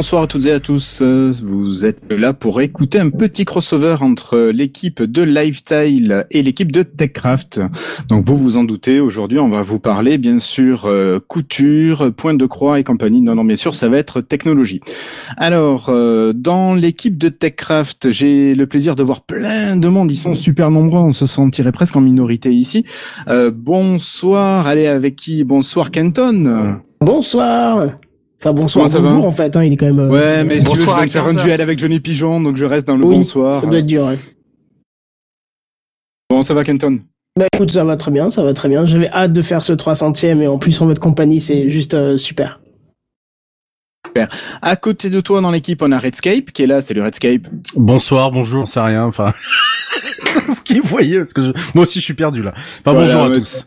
Bonsoir à toutes et à tous. Vous êtes là pour écouter un petit crossover entre l'équipe de Lifestyle et l'équipe de TechCraft. Donc vous vous en doutez, aujourd'hui on va vous parler bien sûr euh, couture, point de croix et compagnie. Non, non, bien sûr, ça va être technologie. Alors, euh, dans l'équipe de TechCraft, j'ai le plaisir de voir plein de monde. Ils sont super nombreux, on se sentirait presque en minorité ici. Euh, bonsoir, allez avec qui? Bonsoir Kenton. Bonsoir. Enfin bonsoir, Comment ça bonjour va en fait, hein, il est quand même. euh, Ouais, mais si tu veux, je bonsoir vais à faire un 15 heures. duel avec Johnny Pigeon, donc je reste dans le oui, bonsoir. Ça doit être dur. ouais. Bon, ça va Kenton? Bah écoute, ça va très bien, ça va très bien. J'avais hâte de faire ce 300ème et en plus en votre compagnie, c'est juste euh, super. À côté de toi dans l'équipe, on a Redscape qui est là, c'est le Redscape. Bonsoir, bonjour, c'est rien, enfin. C'est vous qui voyez, parce que je... moi aussi je suis perdu là. Enfin, Voilà, bonjour à ouais. tous.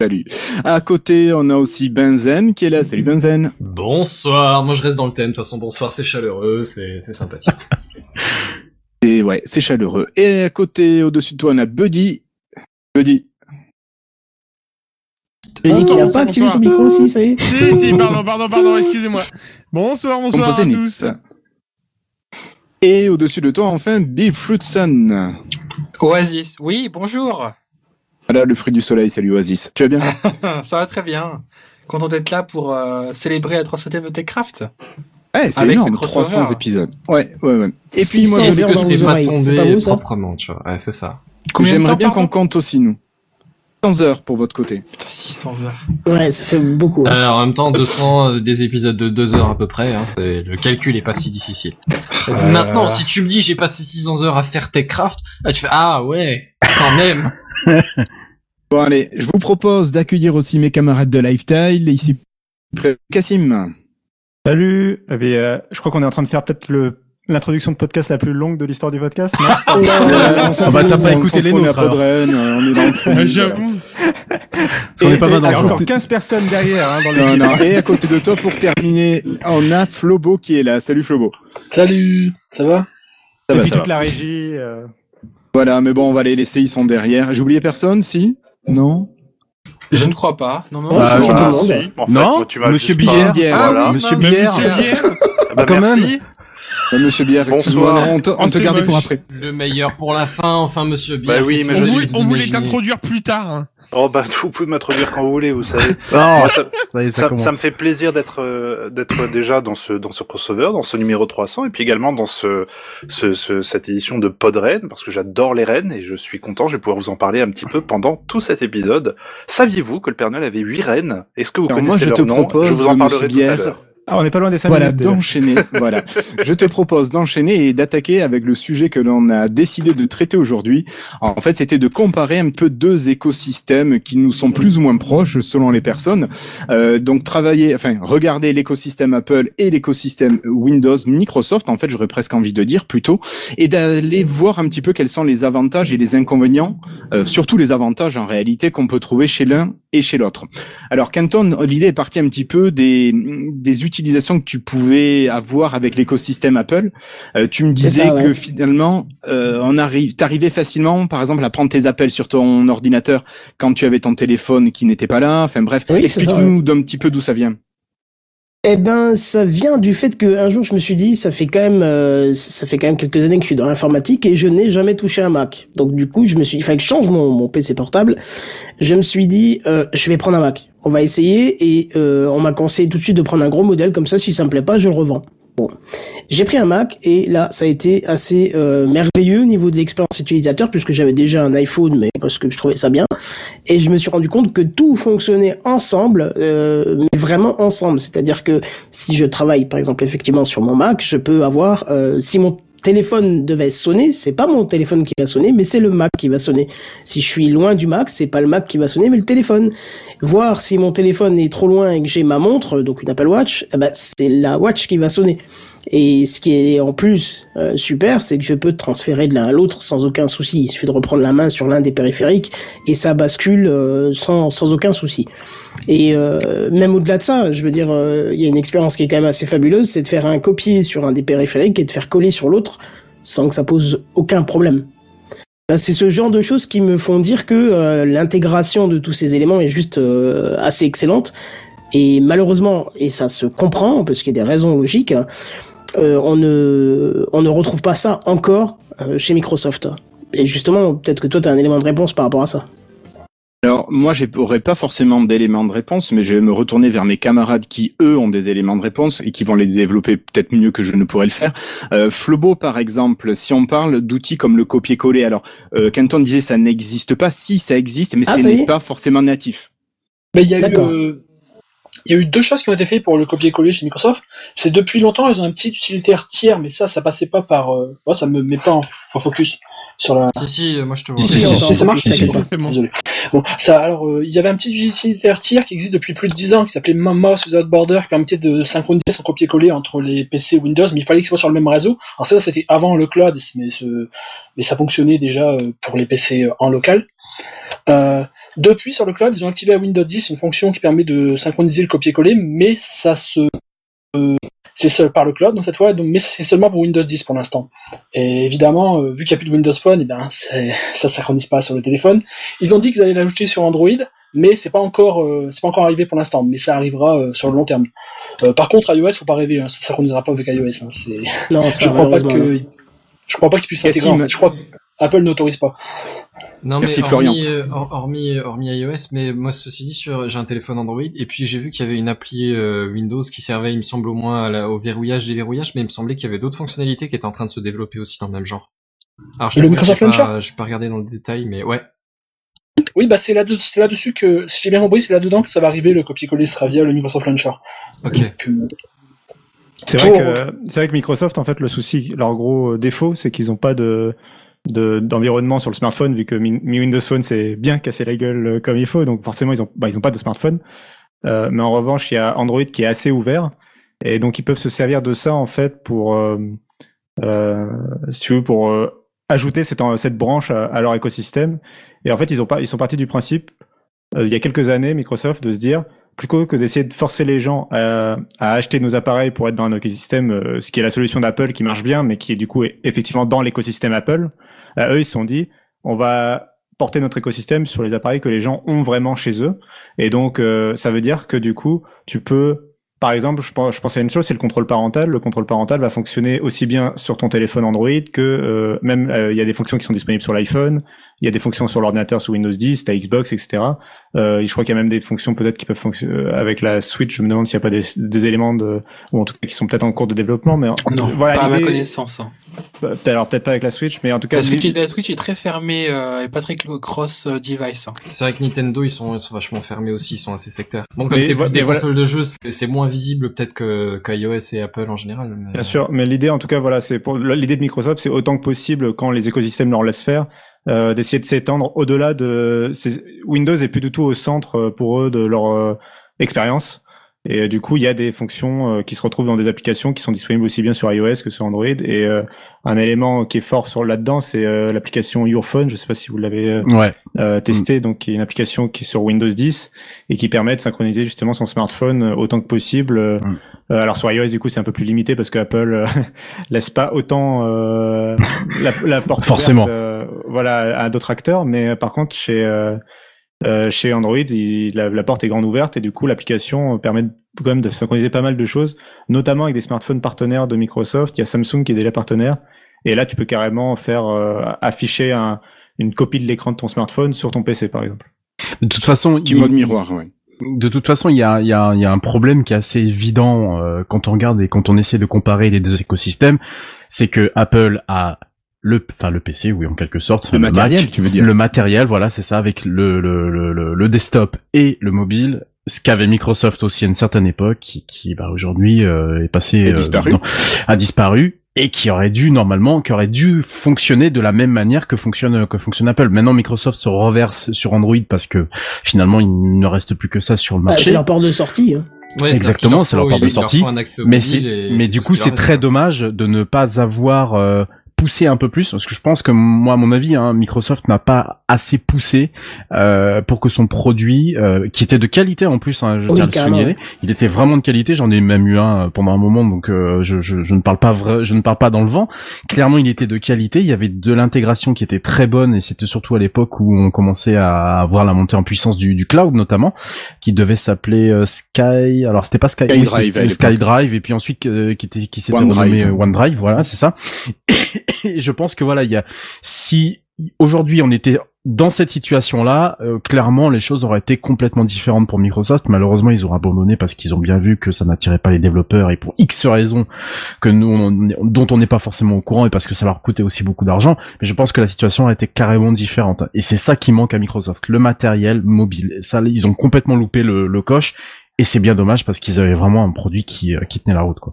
Salut. À côté, on a aussi Benzen qui est là, salut Benzen. Bonsoir, moi je reste dans le thème, de toute façon bonsoir c'est chaleureux, c'est sympathique. Et ouais, c'est chaleureux. Et à côté, au-dessus de toi, on a Buddy. Buddy. Je dis qu'il a bonsoir, pas activé son micro aussi, ça y est. Si, si, pardon, pardon, pardon, excusez-moi. Bonsoir, bonsoir à tous. Et au-dessus de toi, enfin, Bill Fruitson. Oasis, oui, bonjour. Voilà, le fruit du soleil, salut Oasis. Tu vas bien? Ça va très bien. Content d'être là pour euh, célébrer la 300 de Techcraft. Ouais, c'est Avec énorme, ce crossover. 300 épisodes. Ouais, ouais, ouais. Et puis moi, 600 heures que c'est pas tombé pas beau, proprement, tu vois Ouais, c'est ça. J'aimerais bien qu'on compte aussi, nous. 100 heures pour votre côté. Putain, 600 heures. Ouais, ça fait beaucoup. hein. Euh, en même temps, 200 euh, des épisodes de 2 heures à peu près, hein, c'est le calcul est pas si difficile. Euh, Maintenant, si tu me dis j'ai passé 600 heures à faire Techcraft, là, tu fais ah ouais, quand même. Bon, allez, je vous propose d'accueillir aussi mes camarades de Lifestyle. Ici, Cassim. Salut eh bien, euh, Je crois qu'on est en train de faire peut-être le l'introduction de podcast la plus longue de l'histoire du podcast. non? Non, non, non, ça, Ah bah, t'as pas écouté les on nôtres, alors. Podren, euh, on est dans le Euh, voilà. J'avoue. Qu'on est pas mal dans Il y le encore 15 personnes derrière hein, dans Non, non. Et à côté de toi, pour terminer, on a Flobo qui est là. Salut Flobo. Salut, ça va? Ça Et va, puis ça toute va. la régie. Voilà, mais bon, on va les laisser, ils sont derrière. J'ai oublié personne, si? Non? Je ne crois pas. Non, non. Ouais, Ah, je crois voilà. tout le monde. En fait, Non, moi, tu m'as Monsieur juste pas- Bière. Bière. Ah Voilà. oui, Monsieur mince. Bière. Monsieur Bière. Ah bah, quand merci. Euh, Monsieur Bière, Bonsoir. on te, on te gardait pour après. Le meilleur pour la fin, enfin Monsieur Bière. Bah oui, mais On voulait, t'introduire plus tard. hein. Oh bah vous pouvez m'introduire quand vous voulez, vous savez. Moi, ça, ça y est, ça, ça, commence. ça me fait plaisir d'être euh, d'être déjà dans ce dans ce crossover, dans ce numéro 300, et puis également dans ce, ce, ce- cette édition de Pod Rennes, parce que j'adore les rennes et je suis content. Je vais pouvoir vous en parler un petit peu pendant tout cet épisode. Saviez-vous que le Père Noël avait huit rennes Est-ce que vous Alors moi, connaissez je leur te nom? propose, Je vous en parlerai tout à l'heure. Ah, on n'est pas loin des 5 Voilà, minutes. d'enchaîner. voilà. Je te propose d'enchaîner et d'attaquer avec le sujet que l'on a décidé de traiter aujourd'hui. En fait, c'était de comparer un peu deux écosystèmes qui nous sont plus ou moins proches selon les personnes. Euh, donc travailler, enfin regarder l'écosystème Apple et l'écosystème Windows, Microsoft. En fait, j'aurais presque envie de dire plutôt, et d'aller voir un petit peu quels sont les avantages et les inconvénients, euh, surtout les avantages en réalité qu'on peut trouver chez l'un et chez l'autre. Alors Canton, l'idée est partie un petit peu des, des utilisations que tu pouvais avoir avec l'écosystème Apple. Euh, tu me disais ça, ouais. que finalement, euh, on arrive, t'arrivais facilement, par exemple, à prendre tes appels sur ton ordinateur quand tu avais ton téléphone qui n'était pas là. Enfin bref, Oui, explique-nous d'un petit peu d'où ça vient. Eh ben, ça vient du fait que un jour je me suis dit, ça fait quand même, euh, ça fait quand même quelques années que je suis dans l'informatique et je n'ai jamais touché un Mac. Donc du coup, je me suis, il fallait que je change mon, mon PC portable. Je me suis dit, euh, je vais prendre un Mac. On va essayer et euh, on m'a conseillé tout de suite de prendre un gros modèle comme ça. Si ça me plaît pas, je le revends. Bon, j'ai pris un Mac et là, ça a été assez euh, merveilleux au niveau de l'expérience utilisateur puisque j'avais déjà un iPhone, mais parce que je trouvais ça bien. Et je me suis rendu compte que tout fonctionnait ensemble, euh, mais vraiment ensemble. C'est-à-dire que si je travaille, par exemple, effectivement sur mon Mac, je peux avoir, si mon téléphone devait sonner, c'est pas mon téléphone qui va sonner, mais c'est le Mac qui va sonner. Si je suis loin du Mac, c'est pas le Mac qui va sonner, mais le téléphone. Voir si mon téléphone est trop loin et que j'ai ma montre, donc une Apple Watch, eh ben, c'est la Watch qui va sonner. Et ce qui est en plus euh, super, c'est que je peux transférer de l'un à l'autre sans aucun souci. Il suffit de reprendre la main sur l'un des périphériques et ça bascule euh, sans, sans aucun souci. Et euh, même au-delà de ça, je veux dire, euh, il y a une expérience qui est quand même assez fabuleuse, c'est de faire un copier sur un des périphériques et de faire coller sur l'autre sans que ça pose aucun problème. C'est ce genre de choses qui me font dire que euh, l'intégration de tous ces éléments est juste euh, assez excellente. Et malheureusement, et ça se comprend parce qu'il y a des raisons logiques, hein, euh, on ne on ne retrouve pas ça encore euh, chez Microsoft. Et justement, peut-être que toi, tu as un élément de réponse par rapport à ça. Alors moi, j'aurais pas forcément d'éléments de réponse, mais je vais me retourner vers mes camarades qui eux ont des éléments de réponse et qui vont les développer peut-être mieux que je ne pourrais le faire. Euh, Flobo, par exemple, si on parle d'outils comme le copier-coller, alors euh, Canton disait ça n'existe pas. Si ça existe, mais Ah, ce n'est est pas forcément natif. Il y a eu, euh, il y a eu deux choses qui ont été faites pour le copier-coller chez Microsoft. C'est depuis longtemps, ils ont un petit utilitaire tiers, mais ça, ça passait pas par, euh, moi, ça me met pas en, en focus sur la, Si, si, moi je te vois. Si, si, si, si, ça marche si, si, si. C'est bon. Désolé. Bon, ça, alors, euh, il y avait un petit utilitaire tiers qui existe depuis plus de 10 ans, qui s'appelait Mouse Without Border, qui permettait de synchroniser son copier-coller entre les PC Windows, mais il fallait qu'il soit sur le même réseau. Alors ça, c'était avant le cloud, mais, ce- mais ça fonctionnait déjà euh, pour les PC en local. Euh, depuis, sur le cloud, ils ont activé à Windows 10 une fonction qui permet de synchroniser le copier-coller, mais ça se... euh, c'est seul par le cloud, donc cette fois, donc, mais c'est seulement pour Windows 10 pour l'instant. Et évidemment, euh, vu qu'il n'y a plus de Windows Phone, eh ben, ça ne synchronise pas sur le téléphone. Ils ont dit qu'ils allaient l'ajouter sur Android, mais c'est pas encore, euh, c'est pas encore arrivé pour l'instant, mais ça arrivera euh, sur le long terme. Par contre, iOS, faut pas rêver, hein, ça synchronisera pas avec iOS. Hein, Non, ça, je crois pas malheureusement, non. que, je crois pas qu'ils puissent s'intégrer. En fait. Je crois que Apple n'autorise pas. Non mais Merci, hormis, euh, hor- hormis hormis iOS, mais moi ceci dit sur j'ai un téléphone Android et puis j'ai vu qu'il y avait une appli euh, Windows qui servait, il me semble au moins à la- au verrouillage déverrouillage, mais il me semblait qu'il y avait d'autres fonctionnalités qui étaient en train de se développer aussi dans le même genre. Alors je Le Microsoft pas, Launcher je vais pas regarder dans le détail, mais ouais. Oui, bah c'est là, c'est là-dessus que, si j'ai bien compris, c'est là-dedans que ça va arriver. Le copier-coller sera via le Microsoft Launcher. Ok. Donc, euh, C'est vrai que c'est vrai que Microsoft en fait le souci leur gros euh, défaut c'est qu'ils ont pas de de- d'environnement sur le smartphone vu que Mi Windows Phone c'est bien cassé la gueule euh, comme il faut donc forcément ils ont bah, ils ont pas de smartphone. Euh, mais en revanche il y a Android qui est assez ouvert et donc ils peuvent se servir de ça en fait pour euh, euh, si veux pour euh, ajouter cette branche à, leur écosystème. Et en fait ils ont pas ils sont partis du principe euh, il y a quelques années Microsoft de se dire plutôt que d'essayer de forcer les gens à, à acheter nos appareils pour être dans un écosystème, ce qui est la solution d'Apple qui marche bien, mais qui est du coup effectivement dans l'écosystème Apple, eux ils se sont dit, on va porter notre écosystème sur les appareils que les gens ont vraiment chez eux, et donc euh, ça veut dire que du coup tu peux par exemple, je pense, je à une chose, c'est le contrôle parental. Le contrôle parental va fonctionner aussi bien sur ton téléphone Android que euh, même euh, il y a des fonctions qui sont disponibles sur l'iPhone, il y a des fonctions sur l'ordinateur sous Windows 10, t'as Xbox, etc. Euh, je crois qu'il y a même des fonctions peut-être qui peuvent fonctionner euh, avec la Switch. Je me demande s'il n'y a pas des, des éléments de, ou en tout cas qui sont peut-être en cours de développement, mais Non, voilà. pas à ma connaissance. hein. bah, peut-être- alors peut-être pas avec la Switch, mais en tout cas. La Switch, l'idée- la Switch est très fermée euh, et pas très cross-device. hein. C'est vrai que Nintendo ils sont, ils sont vachement fermés aussi, ils sont assez sectaires. Bon comme c'est plus des voilà- consoles de jeux, c'est c'est moins visible peut-être que qu'iOS et Apple en général. Bien sûr, mais l'idée, en tout cas, voilà, c'est pour l'idée de Microsoft, c'est autant que possible quand les écosystèmes leur laissent faire, euh, d'essayer de s'étendre au-delà de Windows est plus du tout au centre euh, pour eux de leur euh, expérience. Et du coup, il y a des fonctions qui se retrouvent dans des applications qui sont disponibles aussi bien sur iOS que sur Android. Et un élément qui est fort sur là-dedans, c'est euh, l'application Your Phone. Je sais pas si vous l'avez euh, Ouais. euh, testé, donc qui est une application qui est sur Windows 10 et qui permet de synchroniser justement son smartphone euh, autant que possible. Euh, Mm. alors sur iOS du coup c'est un peu plus limité parce que Apple laisse pas autant euh, la, la porte Forcément. ouverte, voilà à d'autres acteurs, mais par contre chez euh, chez Android il- la, la porte est grande ouverte et du coup l'application permet de- quand même de synchroniser pas mal de choses, notamment avec des smartphones partenaires de Microsoft. Il y a Samsung qui est déjà partenaire et là tu peux carrément faire euh, afficher un, une copie de l'écran de ton smartphone sur ton PC par exemple. De toute façon, il- mode miroir, ouais. De toute façon, il y a, il y, a, il y a un problème qui est assez évident euh, quand on regarde et quand on essaie de comparer les deux écosystèmes, c'est que Apple a le, enfin le PC, oui en quelque sorte, Le matériel, Mac, tu veux dire. le matériel, voilà, c'est ça, avec le, le, le, le, le desktop et le mobile, ce qu'avait Microsoft aussi à une certaine époque, qui, qui bah, aujourd'hui euh, est passé, Est euh, disparu. non, a disparu et qui aurait dû normalement, qui aurait dû fonctionner de la même manière que fonctionne que fonctionne Apple. Maintenant, Microsoft se reverse sur Android parce que finalement, il ne reste plus que ça sur le Bah, marché. c'est leur porte de sortie. Hein. Ouais, Exactement, c'est leur porte de sortie. mais mais du coup c'est très dommage de ne pas avoir euh, poussé un peu plus parce que je pense que moi à mon avis hein, Microsoft n'a pas assez poussé euh, pour que son produit, euh, qui était de qualité en plus, hein, je Oui, tiens à le il était vraiment de qualité. J'en ai même eu un euh, pendant un moment, donc euh, je, je, je ne parle pas vrai, je ne parle pas dans le vent. Clairement, il était de qualité. Il y avait de l'intégration qui était très bonne, et c'était surtout à l'époque où on commençait à avoir la montée en puissance du, du cloud notamment, qui devait s'appeler euh, Sky. Alors c'était pas Sky, c'était à l'époque. SkyDrive, et puis ensuite euh, qui était qui s'était renommé OneDrive. Voilà, c'est ça. Je pense que voilà, si aujourd'hui on était dans cette situation-là, euh, clairement les choses auraient été complètement différentes pour Microsoft. Malheureusement, ils ont abandonné parce qu'ils ont bien vu que ça n'attirait pas les développeurs et pour X raisons que nous on- dont on n'est pas forcément au courant et parce que ça leur coûtait aussi beaucoup d'argent. Mais je pense que la situation a été carrément différente et c'est ça qui manque à Microsoft, le matériel mobile. Ça, ils ont complètement loupé le coche. Et c'est bien dommage parce qu'ils avaient vraiment un produit qui, euh, qui tenait la route, quoi.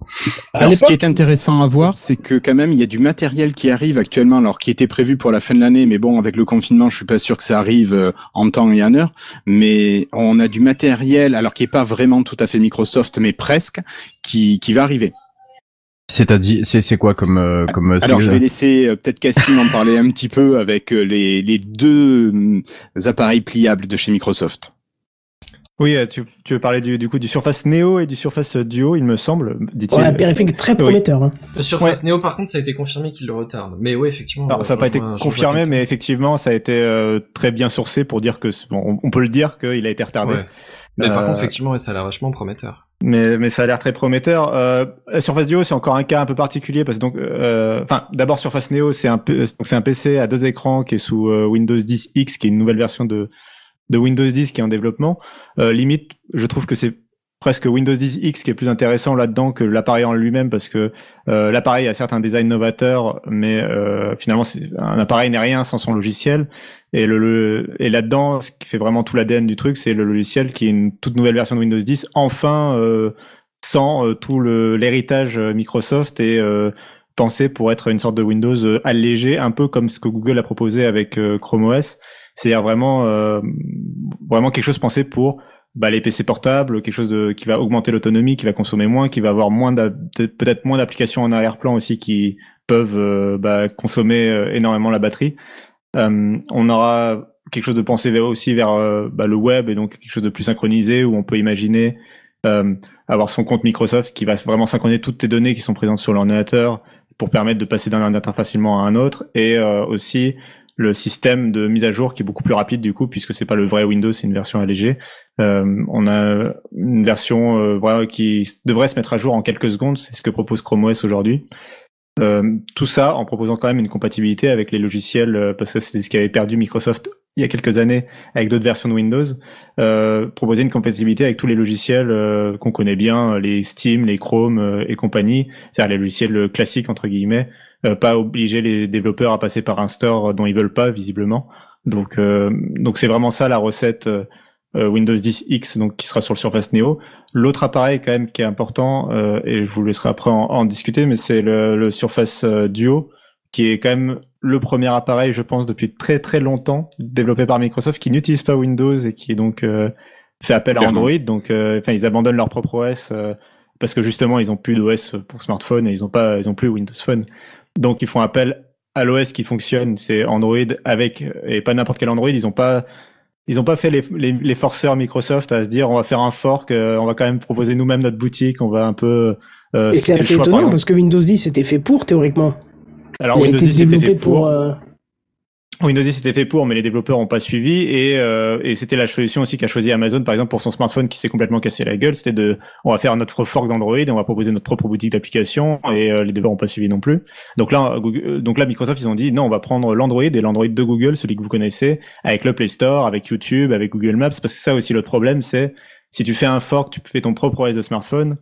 Alors, ce qui est intéressant à voir, c'est que quand même, il y a du matériel qui arrive actuellement, alors qui était prévu pour la fin de l'année, mais bon, avec le confinement, je suis pas sûr que ça arrive euh, en temps et en heure. Mais on a du matériel, alors qui est pas vraiment tout à fait Microsoft, mais presque, qui, qui va arriver. C'est-à-dire, c'est, c'est quoi comme, euh, comme, euh, Alors, je vais laisser euh, peut-être Cassim en parler un petit peu avec les, les deux hum, appareils pliables de chez Microsoft. Oui, euh, tu, tu veux parler du, du coup du Surface Neo et du Surface Duo, il me semble, dit-il. Ouais, un périphérique très Oui. prometteur. Hein. Le Surface Neo, par contre, ça a été confirmé qu'il le retarde. Mais ouais, effectivement. Alors, ça n'a pas été confirmé, mais effectivement, ça a été euh, très bien sourcé pour dire que c'est- bon, on, peut le dire qu'il a été retardé. Ouais. Mais par Euh, contre, effectivement, ouais, ça a l'air vachement prometteur. Mais, mais ça a l'air très prometteur. Euh, Surface Duo, c'est encore un cas un peu particulier parce que donc, euh, enfin, d'abord Surface Neo, c'est un donc c'est un PC à deux écrans qui est sous euh, Windows 10 X, qui est une nouvelle version de de Windows 10 qui est en développement. Euh, limite, je trouve que c'est presque Windows 10 X qui est plus intéressant là-dedans que l'appareil en lui-même parce que euh, l'appareil a certes un design novateur, mais euh, finalement, un appareil n'est rien sans son logiciel. Et le, le- et là-dedans, ce qui fait vraiment tout l'ADN du truc, c'est le logiciel qui est une toute nouvelle version de Windows 10, enfin euh, sans euh, tout l'héritage euh, Microsoft et euh, pensé pour être une sorte de Windows allégé, un peu comme ce que Google a proposé avec Chrome OS. C'est-à-dire vraiment, euh, vraiment quelque chose pensé pour bah, les PC portables, quelque chose qui va augmenter l'autonomie, qui va consommer moins, qui va avoir peut-être moins d'applications en arrière-plan aussi qui peuvent euh, bah, consommer euh, énormément la batterie. On aura quelque chose de pensé aussi vers bah, le web et donc quelque chose de plus synchronisé où on peut imaginer avoir son compte Microsoft qui va vraiment synchroniser toutes tes données qui sont présentes sur l'ordinateur pour permettre de passer d'un ordinateur facilement à un autre et aussi le système de mise à jour qui est beaucoup plus rapide du coup puisque c'est pas le vrai Windows c'est une version allégée. Euh, on a une version euh, qui devrait se mettre à jour en quelques secondes. C'est ce que propose Chrome OS aujourd'hui. Euh, tout ça en proposant quand même une compatibilité avec les logiciels euh, parce que c'est ce qu'avait perdu Microsoft il y a quelques années avec d'autres versions de Windows euh, proposer une compatibilité avec tous les logiciels euh, qu'on connaît bien les Steam les Chrome euh, et compagnie c'est-à-dire les logiciels classiques entre guillemets euh, pas obliger les développeurs à passer par un store dont ils veulent pas visiblement. Donc euh, donc c'est vraiment ça la recette euh, euh, Windows 10 X donc qui sera sur le Surface Neo. L'autre appareil quand même qui est important euh, et je vous laisserai après en, en discuter mais c'est le, le Surface euh, Duo qui est quand même le premier appareil je pense depuis très très longtemps développé par Microsoft qui n'utilise pas Windows et qui est donc euh, fait appel à. Android donc euh, enfin ils abandonnent leur propre OS euh, parce que justement ils ont plus d'OS pour smartphone et ils ont pas ils ont plus Windows Phone donc ils font appel à l'OS qui fonctionne, c'est Android avec et pas n'importe quel Android. Ils ont pas ils ont pas fait les, les, les forceurs Microsoft à se dire on va faire un fork, euh, on va quand même proposer nous-mêmes notre boutique, on va un peu. Euh, Et c'est assez choix, étonnant parce que Windows 10 était fait pour théoriquement. Alors Windows été 10 c'était développé fait pour. euh, Windows 10 c'était fait pour, mais les développeurs ont pas suivi et, euh, et c'était la solution aussi qu'a choisi Amazon par exemple pour son smartphone qui s'est complètement cassé la gueule. C'était de, on va faire notre fork d'Android, on va proposer notre propre boutique d'applications et euh, les développeurs ont pas suivi non plus. Donc là, Google- euh, donc là Microsoft ils ont dit non, on va prendre l'Android et l'Android de Google, celui que vous connaissez, avec le Play Store, avec YouTube, avec Google Maps, parce que ça aussi le problème c'est si tu fais un fork, tu fais ton propre OS de smartphone.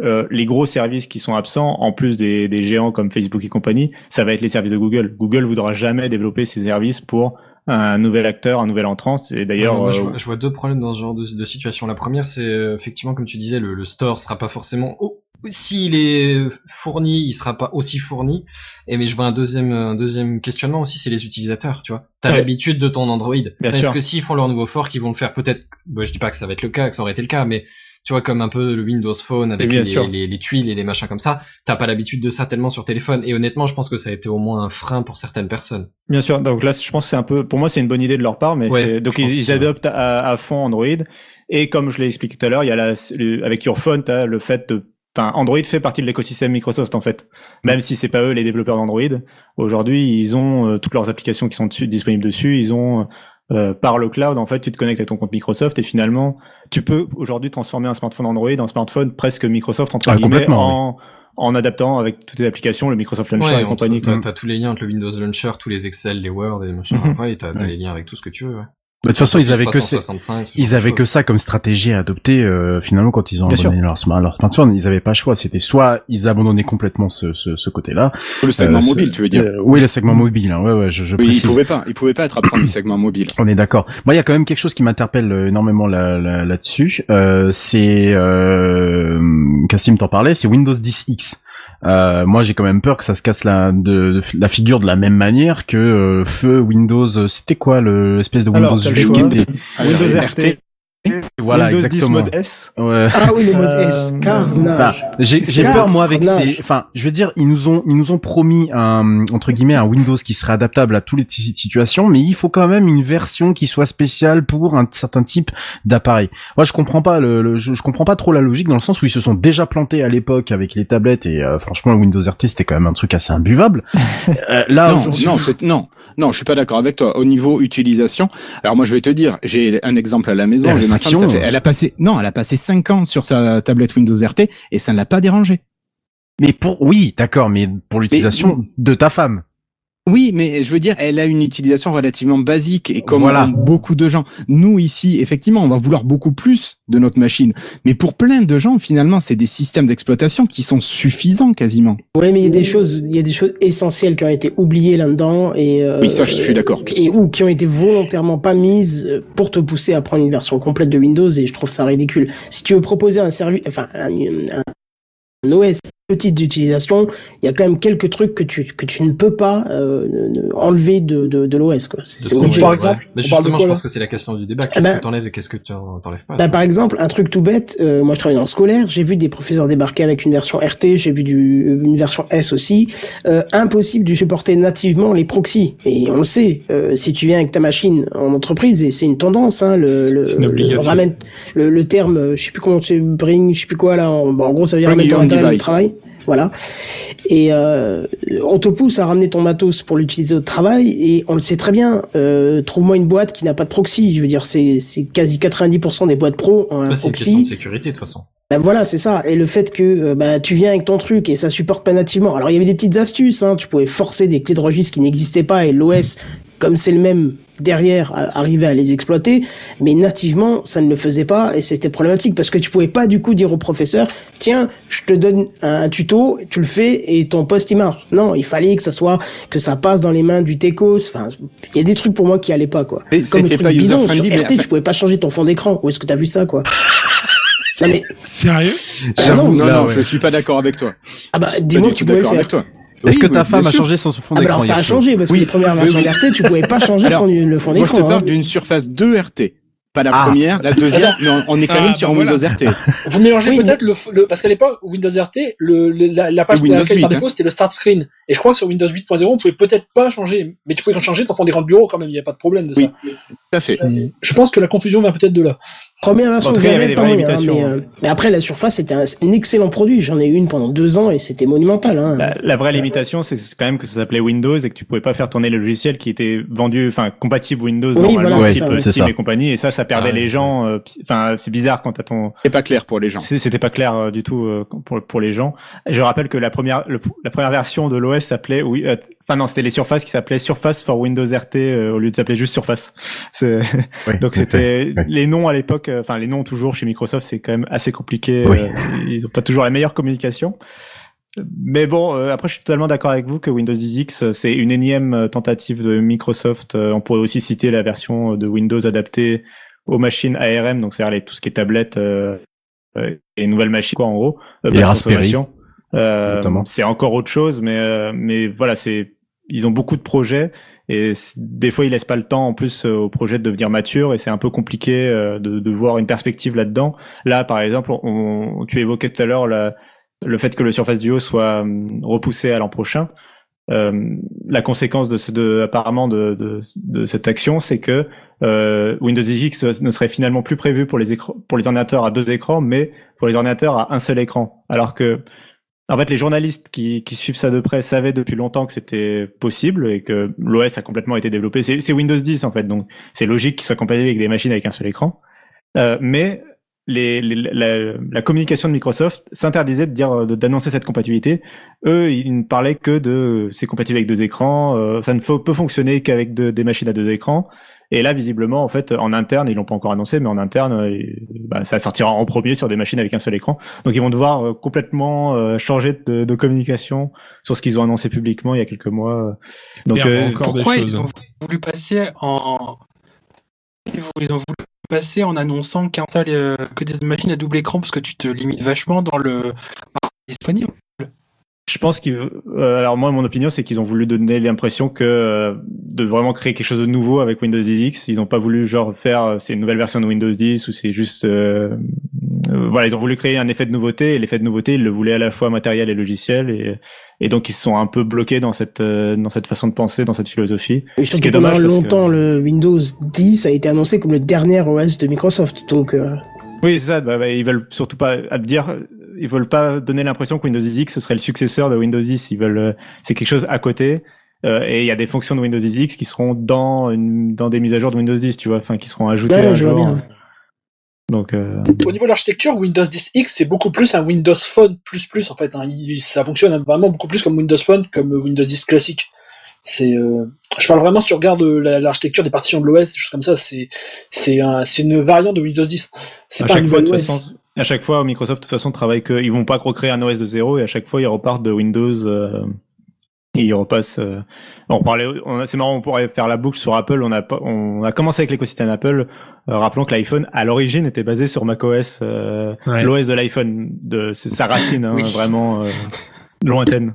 Euh, les gros services qui sont absents, en plus des, des géants comme Facebook et compagnie, ça va être les services de Google. Google voudra jamais développer ses services pour un nouvel acteur, un nouvel entrant. Et d'ailleurs, euh, vois, je vois deux problèmes dans ce genre de, de situation. La première, c'est euh, effectivement, comme tu disais, le, le store sera pas forcément au- s'il est fourni, il sera pas aussi fourni. Et mais je vois un deuxième, un deuxième questionnement aussi, c'est les utilisateurs, tu vois. T'as Ouais. l'habitude de ton Android. Est-ce que s'ils font leur nouveau fork, ils vont le faire? Peut-être, bah, je dis pas que ça va être le cas, que ça aurait été le cas, mais tu vois, comme un peu le Windows Phone avec les, sûr. les, les tuiles et les machins comme ça, t'as pas l'habitude de ça tellement sur téléphone. Et honnêtement, je pense que ça a été au moins un frein pour certaines personnes. Bien sûr. Donc là, je pense que c'est un peu, pour moi, c'est une bonne idée de leur part, mais Ouais, donc ils, adoptent à, à fond Android. Et comme je l'ai expliqué tout à l'heure, il y a la, le- avec Your Phone, t'as le fait de, enfin, Android fait partie de l'écosystème Microsoft en fait. Même si c'est pas eux les développeurs d'Android, aujourd'hui, ils ont euh, toutes leurs applications qui sont dessus- disponibles dessus. Ils ont euh, par le cloud, en fait, tu te connectes à ton compte Microsoft et finalement, tu peux aujourd'hui transformer un smartphone Android en smartphone presque Microsoft entre Ah, guillemets complètement, en en adaptant avec toutes les applications, le Microsoft Launcher Ouais, et compagnie. t'as, quoi. t'as tous les liens entre le Windows Launcher, tous les Excel, les Word et les machins. Mhm. Ouais, t'as, t'as Ouais. les liens avec tout ce que tu veux, ouais. De toute façon, ils avaient que ça. 365, ce genre Ils avaient que ça comme stratégie à adopter euh, finalement quand ils ont Bien abandonné leur, smart- leur smartphone. Ils avaient pas le choix. C'était soit ils abandonnaient complètement ce, ce, ce côté-là. Le segment Euh, ce- mobile, tu veux dire. Euh, oui, le segment mobile. hein. Ouais, ouais, je, je Oui, il précise. pouvait pas, il pouvait pas être absent du segment mobile. On est d'accord. Moi, il y a quand même quelque chose qui m'interpelle euh, énormément là, là, là-dessus. Euh, c'est euh, Cassim t'en parlait, c'est Windows 10X. Euh, moi, j'ai quand même peur que ça se casse la, de, de la figure de la même manière que euh, feu Windows. euh, C'était quoi le espèce de Windows Alors, t'as le 8 qui choix. était Windows RT, voilà Windows 10 exactement. mode S. Ouais. Ah oui, le mode S, Euh, Enfin, carnage. j'ai peur moi avec ces enfin je veux dire ils nous ont ils nous ont promis un entre guillemets un Windows qui serait adaptable à toutes les ti- situations mais il faut quand même une version qui soit spéciale pour un certain type d'appareil. Moi je comprends pas le, le- je, je comprends pas trop la logique dans le sens où ils se sont déjà plantés à l'époque avec les tablettes et euh, franchement le Windows RT c'était quand même un truc assez imbuvable. Euh, là non, aujourd'hui non, c'est- non, non, je suis pas d'accord avec toi. Au niveau utilisation, alors moi je vais te dire, j'ai un exemple à la maison. Ma femme, ça restrictions, fait, elle a passé, non, elle a passé 5 ans sur sa tablette Windows RT et ça ne l'a pas dérangé. mais pour oui, d'accord, mais pour l'utilisation de ta femme. Oui, mais je veux dire, elle a une utilisation relativement basique et comme Voilà. beaucoup de gens, nous ici, effectivement, on va vouloir beaucoup plus de notre machine. Mais pour plein de gens, finalement, c'est des systèmes d'exploitation qui sont suffisants quasiment. Ouais, mais il y a des choses, il y a des choses essentielles qui ont été oubliées là-dedans et euh, Oui, ça, je suis d'accord. et ou qui ont été volontairement pas mises euh, pour te pousser à prendre une version complète de Windows et je trouve ça ridicule. Si tu veux proposer un service, enfin un, un- un OS petite d'utilisation, il y a quand même quelques trucs que tu que tu ne peux pas euh, enlever de de, de l'OS quoi. C'est De c'est ton- obligé. Par ouais. exemple, Mais parle de justement, quoi, je pense que c'est la question du débat. Qu'est-ce ben- que t'enlèves et qu'est-ce que tu en- t'enlèves pas Bah, par exemple, un truc tout bête, euh, moi je travaille dans le scolaire, j'ai vu des professeurs débarquer avec une version RT, j'ai vu du, une version S aussi, euh, impossible de supporter nativement les proxys. Et on le sait, euh, si tu viens avec ta machine en entreprise, et c'est une tendance, hein, le, le, une le- ramène, le, le terme, je sais plus comment c'est, bring, je sais plus quoi là, en, bon, en gros ça veut dire Bring ramène ton matériel de device. travail. Voilà. Et euh, on te pousse à ramener ton matos pour l'utiliser au travail et on le sait très bien. Euh, Trouve-moi une boîte qui n'a pas de proxy. Je veux dire, c'est c'est quasi 90% des boîtes pro ont un Ça, c'est une question de proxy. sécurité, de toute façon. Ben voilà, c'est ça. Et le fait que euh, bah, tu viens avec ton truc et ça supporte pas nativement. Alors il y avait des petites astuces. Hein. Tu pouvais forcer des clés de registre qui n'existaient pas et l'OS, comme c'est le même derrière, a- arrivait à les exploiter. Mais nativement, ça ne le faisait pas et c'était problématique parce que tu pouvais pas du coup dire au professeur, tiens, je te donne un tuto, tu le fais et ton poste il marche. Non, il fallait que ça soit que ça passe dans les mains du techos. Enfin, il y a des trucs pour moi qui allaient pas quoi. Et Comme le truc pas bidon sur RT, enfin- tu pouvais pas changer ton fond d'écran. Où est-ce que t'as vu ça quoi? Non, mais Sérieux Ah J'avoue, non, non, là, non, ouais. je suis pas d'accord avec toi. ah bah Pas dis-moi que tu pouvais faire. avec toi. Est-ce Oui, que ta femme a changé son fond Ah bah d'écran alors ça a changé parce que Oui, les premières versions oui. d'RT, tu pouvais pas changer Alors, le fond, le fond Moi, je te d'écran. parle hein. d'une surface 2 RT. Pas la Ah. première, la deuxième, mais on- on est quand Ah, même bah sur un voilà. Windows RT. Vous mélangez Oui, peut-être le, le- parce qu'à l'époque Windows RT, le, le- la, la page Windows laquelle par 8, défaut c'était le start screen. Et je crois que sur Windows 8.0 on pouvait peut-être pas changer, mais tu pouvais changer ton fond d'écran de bureau quand même. Il n'y a pas de problème de Oui. ça. Tout à fait. Je pense que la confusion vient peut-être de là. Première version En tout que cas, il y j'avais, avait pas moyen, hein, mais, euh, mais après la Surface c'était un, un excellent produit. J'en ai eu une pendant deux ans et c'était monumental. Hein. La, la vraie limitation, c'est quand même que ça s'appelait Windows et que tu pouvais pas faire tourner les logiciels qui étaient vendus, enfin compatibles Windows Oui, normalement, voilà, c'est type ça, euh, ouais. C'est Steam ça. et compagnie. Et ça, ça perdait Ah ouais. les gens. euh, Enfin, c'est bizarre quand t'as ton. C'est pas clair pour les gens. C'était pas clair euh, du tout euh, pour pour les gens. Je rappelle que la première le- la première version de l'OS s'appelait oui. Enfin non, c'était les surfaces qui s'appelaient Surface for Windows RT euh, au lieu de s'appeler juste Surface. Oui, Donc c'était Oui. les noms à l'époque, euh, enfin les noms toujours chez Microsoft, c'est quand même assez compliqué. Oui. euh, ils ont pas toujours la meilleure communication. Mais bon, euh, après je suis totalement d'accord avec vous que Windows 10X euh, c'est une énième tentative de Microsoft. Euh, on pourrait aussi citer la version de Windows adaptée aux machines ARM, donc c'est-à-dire tout ce qui est tablette, euh, et une nouvelle machine quoi en gros Et Raspberry. Euh, c'est encore autre chose mais euh, mais voilà c'est ils ont beaucoup de projets et des fois ils laissent pas le temps en plus euh, au projet de devenir mature et c'est un peu compliqué euh, de, de voir une perspective là-dedans là par exemple on, tu évoquais tout à l'heure le fait que le Surface Duo soit hum, repoussé à l'an prochain euh, la conséquence de, ce, de apparemment de, de, de cette action, c'est que euh, Windows X ne serait finalement plus prévu pour les pour les ordinateurs à deux écrans, mais pour les ordinateurs à un seul écran. Alors que, en fait, les journalistes qui, qui suivent ça de près savaient depuis longtemps que c'était possible et que l'OS a complètement été développé. C'est Windows 10 en fait, donc c'est logique qu'il soit compatible avec des machines avec un seul écran. Euh, mais les, les- la, la communication de Microsoft s'interdisait de dire d'annoncer cette compatibilité. Eux, ils ne parlaient que de c'est compatible avec deux écrans, euh, ça ne peut fonctionner qu'avec de- des machines à deux écrans. Et là, visiblement, en fait, en interne, ils l'ont pas encore annoncé, mais en interne, euh, bah, ça sortira en premier sur des machines avec un seul écran. Donc, ils vont devoir euh, complètement euh, changer de, de communication sur ce qu'ils ont annoncé publiquement il y a quelques mois. Donc, euh, encore des Pourquoi choses. ils ont voulu passer en ils ont voulu passer en annonçant qu'un seul, euh, que des machines à double écran parce que tu te limites vachement dans le disponible. Je pense qu'ils, euh, alors moi, mon opinion, c'est qu'ils ont voulu donner l'impression que euh, de vraiment créer quelque chose de nouveau avec Windows 10 X. Ils n'ont pas voulu genre faire, euh, c'est une nouvelle version de Windows 10 ou c'est juste, euh, euh, voilà, ils ont voulu créer un effet de nouveauté et l'effet de nouveauté, ils le voulaient à la fois matériel et logiciel et et donc ils se sont un peu bloqués dans cette euh, dans cette façon de penser, dans cette philosophie. Et Ce surtout qui est pendant dommage que- longtemps, le Windows 10 a été annoncé comme le dernier OS de Microsoft. Donc, euh, Oui, c'est ça. Bah, bah, ils veulent surtout pas dire, ils veulent pas donner l'impression que Windows 10 X ce serait le successeur de Windows 10. Ils veulent, euh, c'est quelque chose à côté. Euh, et il y a des fonctions de Windows 10 X qui seront dans une, dans des mises à jour de Windows 10, tu vois, enfin qui seront ajoutées Ouais, à je vois jour. bien. Donc, euh, Au niveau de l'architecture, Windows 10 X c'est beaucoup plus un Windows Phone plus plus en fait. hein. Il- ça fonctionne vraiment beaucoup plus comme Windows Phone comme Windows 10 classique. C'est, euh, je parle vraiment si tu regardes la- l'architecture des partitions de l'OS, des choses comme ça, c'est c'est un, c'est une variante de Windows 10. C'est à pas un chaque fois, de toute façon, à chaque fois, Microsoft de toute façon travaille que, ils vont pas recréer un OS de zéro et à chaque fois ils repartent de Windows. Euh, et ils repassent. euh, on parlait, on a- c'est marrant, on pourrait faire la boucle sur Apple. On a, pas- on a commencé avec l'écosystème Apple. Euh, rappelons que l'iPhone, à l'origine, était basé sur macOS, euh, Ouais. l'OS de l'iPhone, de c'est sa racine, hein, Oui. vraiment euh, lointaine.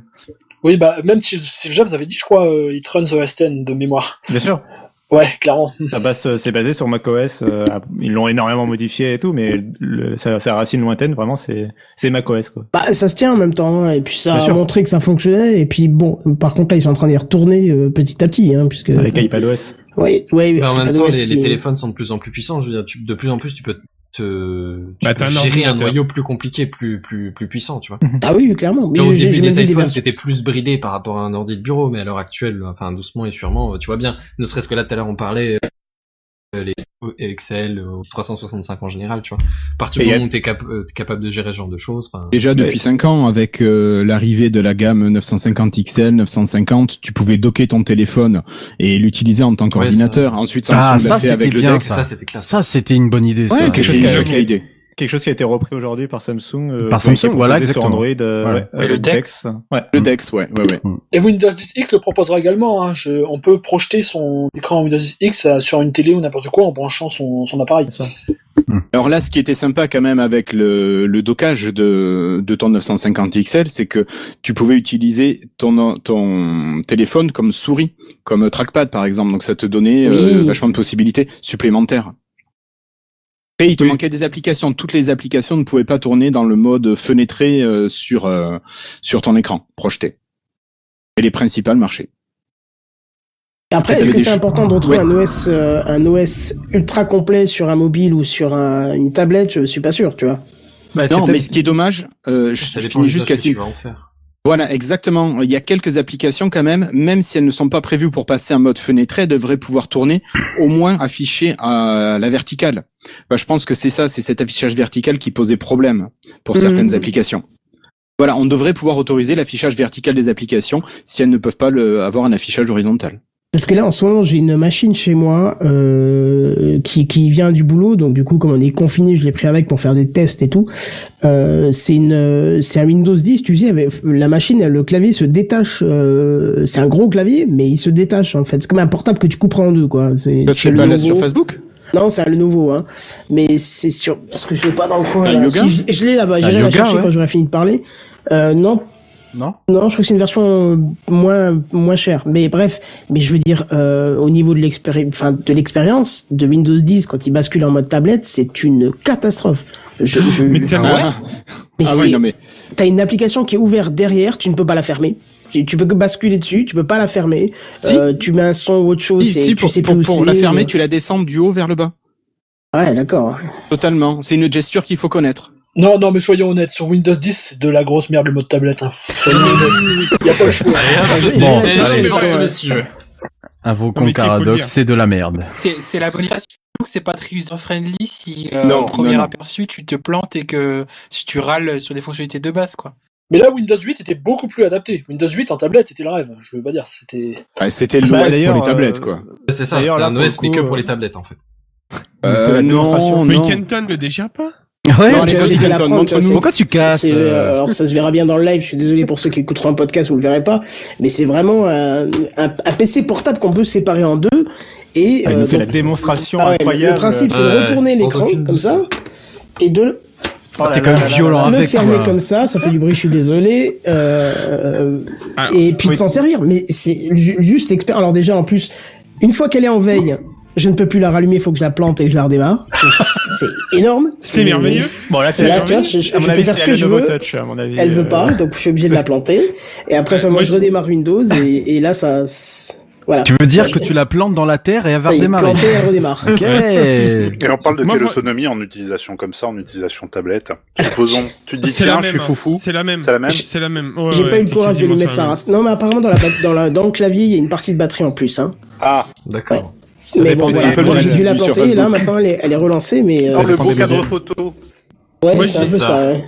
Oui, bah même si Steve Jobs avait dit, je crois, euh, it runs OS 10 de mémoire. Bien sûr. Ouais, clairement. À base, euh, c'est basé sur macOS. euh, ils l'ont énormément modifié et tout, mais le, sa, sa racine lointaine, vraiment, c'est c'est macOS quoi. bah, ça se tient en même temps. hein, et puis ça Bien a sûr. montré que ça fonctionnait. Et puis bon, par contre là, ils sont en train d'y retourner euh, petit à petit, hein, puisque. Avec iPadOS. Ouais, ouais. Bah, en même temps, les, qui les téléphones sont de plus en plus puissants. Je veux dire, tu- de plus en plus, tu peux te tu Bah, peux un gérer un ordinateur. noyau plus compliqué, plus plus plus puissant, tu vois. Ah oui, clairement. Mais au début des iPhones, c'était plus bridé par rapport à un ordi de bureau, mais à l'heure actuelle, enfin doucement et sûrement, tu vois bien. Ne serait-ce que là, tout à l'heure, on parlait les Excel, euh, 365 en général, tu vois. À partir du y a- moment où t'es cap- euh, t'es capable de gérer ce genre de choses, enfin. Déjà depuis Ouais. 5 ans, avec euh, l'arrivée de la gamme 950 XL, 950, tu pouvais docker ton téléphone et l'utiliser en tant qu'ordinateur. Ensuite, Samsung Ah, ça, fait avec le ça, c'était classe. Ça, c'était une bonne idée. Ouais, ça. quelque chose qui a idée. Quelque chose qui a été repris aujourd'hui par Samsung. euh, Par Samsung, voilà, proposé sur exactement. Android. euh, Voilà. ouais, Et euh, le Dex. Ouais. Le Dex, ouais, ouais, ouais. Et Windows 10 X le proposera également. Hein. Je- on peut projeter son écran Windows 10 X sur une télé ou n'importe quoi en branchant son, son appareil. Alors là, ce qui était sympa quand même avec le, le dockage de, de ton 950 XL, c'est que tu pouvais utiliser ton, ton téléphone comme souris, comme trackpad par exemple. Donc ça te donnait euh, vachement de possibilités supplémentaires. Et il te manquait des applications. Toutes les applications ne pouvaient pas tourner dans le mode fenêtré euh, sur, euh, sur ton écran projeté. Et les principales marchaient. Après, est-ce que c'est important de retrouver Ouais. un OS, euh, un OS ultra complet sur un mobile ou sur un- une tablette? Je suis pas sûr, tu vois. Bah, Non, mais ce qui est dommage, euh, je, je finis juste usage que Voilà, exactement. Il y a quelques applications quand même, même si elles ne sont pas prévues pour passer en mode fenêtré, elles devraient pouvoir tourner, au moins afficher à la verticale. Bah, je pense que c'est ça, c'est cet affichage vertical qui posait problème pour Mhm. certaines applications. Voilà, on devrait pouvoir autoriser l'affichage vertical des applications si elles ne peuvent pas le, avoir un affichage horizontal. Parce que là, en ce moment, j'ai une machine chez moi euh, qui, qui vient du boulot. Donc, du coup, comme on est confiné, je l'ai pris avec pour faire des tests et tout. Euh, c'est une, c'est un Windows 10. Tu sais, avec la machine, le clavier se détache. euh, c'est un gros clavier, mais il se détache en fait. C'est comme un portable que tu couperas en deux, quoi. C'est le logo. sur Facebook Non, c'est le nouveau, hein. Mais c'est sûr. Est-ce que je l'ai pas dans le coin là Si, je, je l'ai là-bas. J'irai la chercher ouais. quand j'aurai fini de parler. Euh, non, Non non, je crois que c'est une version euh, moins moins chère. Mais bref, mais je veux dire euh, au niveau de l'expérience, enfin de l'expérience de Windows 10 quand il bascule en mode tablette, c'est une catastrophe. Je, je... Mais tellement. Ah, mais ah non mais t'as une application qui est ouverte derrière, tu ne peux pas la fermer. Tu peux que basculer dessus, tu peux pas la fermer. Si. Euh, tu mets un son ou autre chose, si, et si, tu pour, sais pour, plus où pour la fermer, tu la descends du haut vers le bas. Ouais, d'accord. Totalement. C'est une gesture qu'il faut connaître. Non, non, mais soyons honnêtes, sur Windows 10, c'est de la grosse merde le mode tablette. Hein. Soyons honnêtes. Y a pas le choix. C'est Bon, allez. messieurs. Invoquons Caradox, c'est de la merde. C'est la bonne façon que c'est pas très user-friendly si euh, Non, au premier non, non. aperçu tu te plantes et que si tu râles sur des fonctionnalités de base quoi. Mais là, Windows 8 était beaucoup plus adapté. Windows 8 en tablette, c'était le rêve. Je veux pas dire, c'était. Ouais, C'était l'OS Bah, pour d'ailleurs, les tablettes, euh, quoi. C'est ça, D'ailleurs, c'était un OS, mais que pour euh, les tablettes en fait. Euh, non. Mais. Kenton le déchire pas Ouais, Non, allez, tu vas vas-y, vite la Kenton, prendre, montre-nous. c'est- Pourquoi tu casses c'est, euh, euh, Alors ça se verra bien dans le live. Je suis désolé pour ceux qui écouteront un podcast, vous le verrez pas. Mais c'est vraiment un, un, un PC portable qu'on peut séparer en deux. Et Ah, il euh, nous fait donc- la démonstration Ah incroyable. Le principe, c'est de retourner l'écran comme ça et de le- Oh T'es quand même violent le fermer quoi. comme ça. Ça fait du bruit. Je suis désolé. Euh, Ah, et puis de s'en servir. Mais c'est ju- juste l'expert. Alors déjà, en plus, une fois qu'elle est en veille. Je ne peux plus la rallumer, il faut que je la plante et que je la redémarre. C'est- énorme. C'est merveilleux. Bon là c'est Là, la tu vois, je, peux avis faire ce que je veux. Touch à mon avis. Elle veut euh, pas, donc je suis obligé de la planter. Et après, Ouais, seulement, moi, je je- redémarre Windows et, et là, ça, voilà. Tu veux dire Ouais, que tu la plantes dans la terre et elle va redémarrer planter, elle redémarre. Ok Et on parle de Moi, quelle moi- autonomie en utilisation comme ça, en utilisation tablette Supposons, tu te dis C'est tiens, la je suis foufou. C'est la même. C'est la même C'est la même. Ouais, J'ai ouais, pas eu le courage de lui mettre ça. Non, mais apparemment, dans, la, bat- dans, la, dans le clavier, il y a une partie de batterie en plus. Hein. Ah, D'accord. Mais bon, voilà. J'ai dû la Reviews sur planter et là, maintenant, elle est, elle est relancée, mais euh, dans le beau cadre photo. ouais, c'est un peu ça. ouais.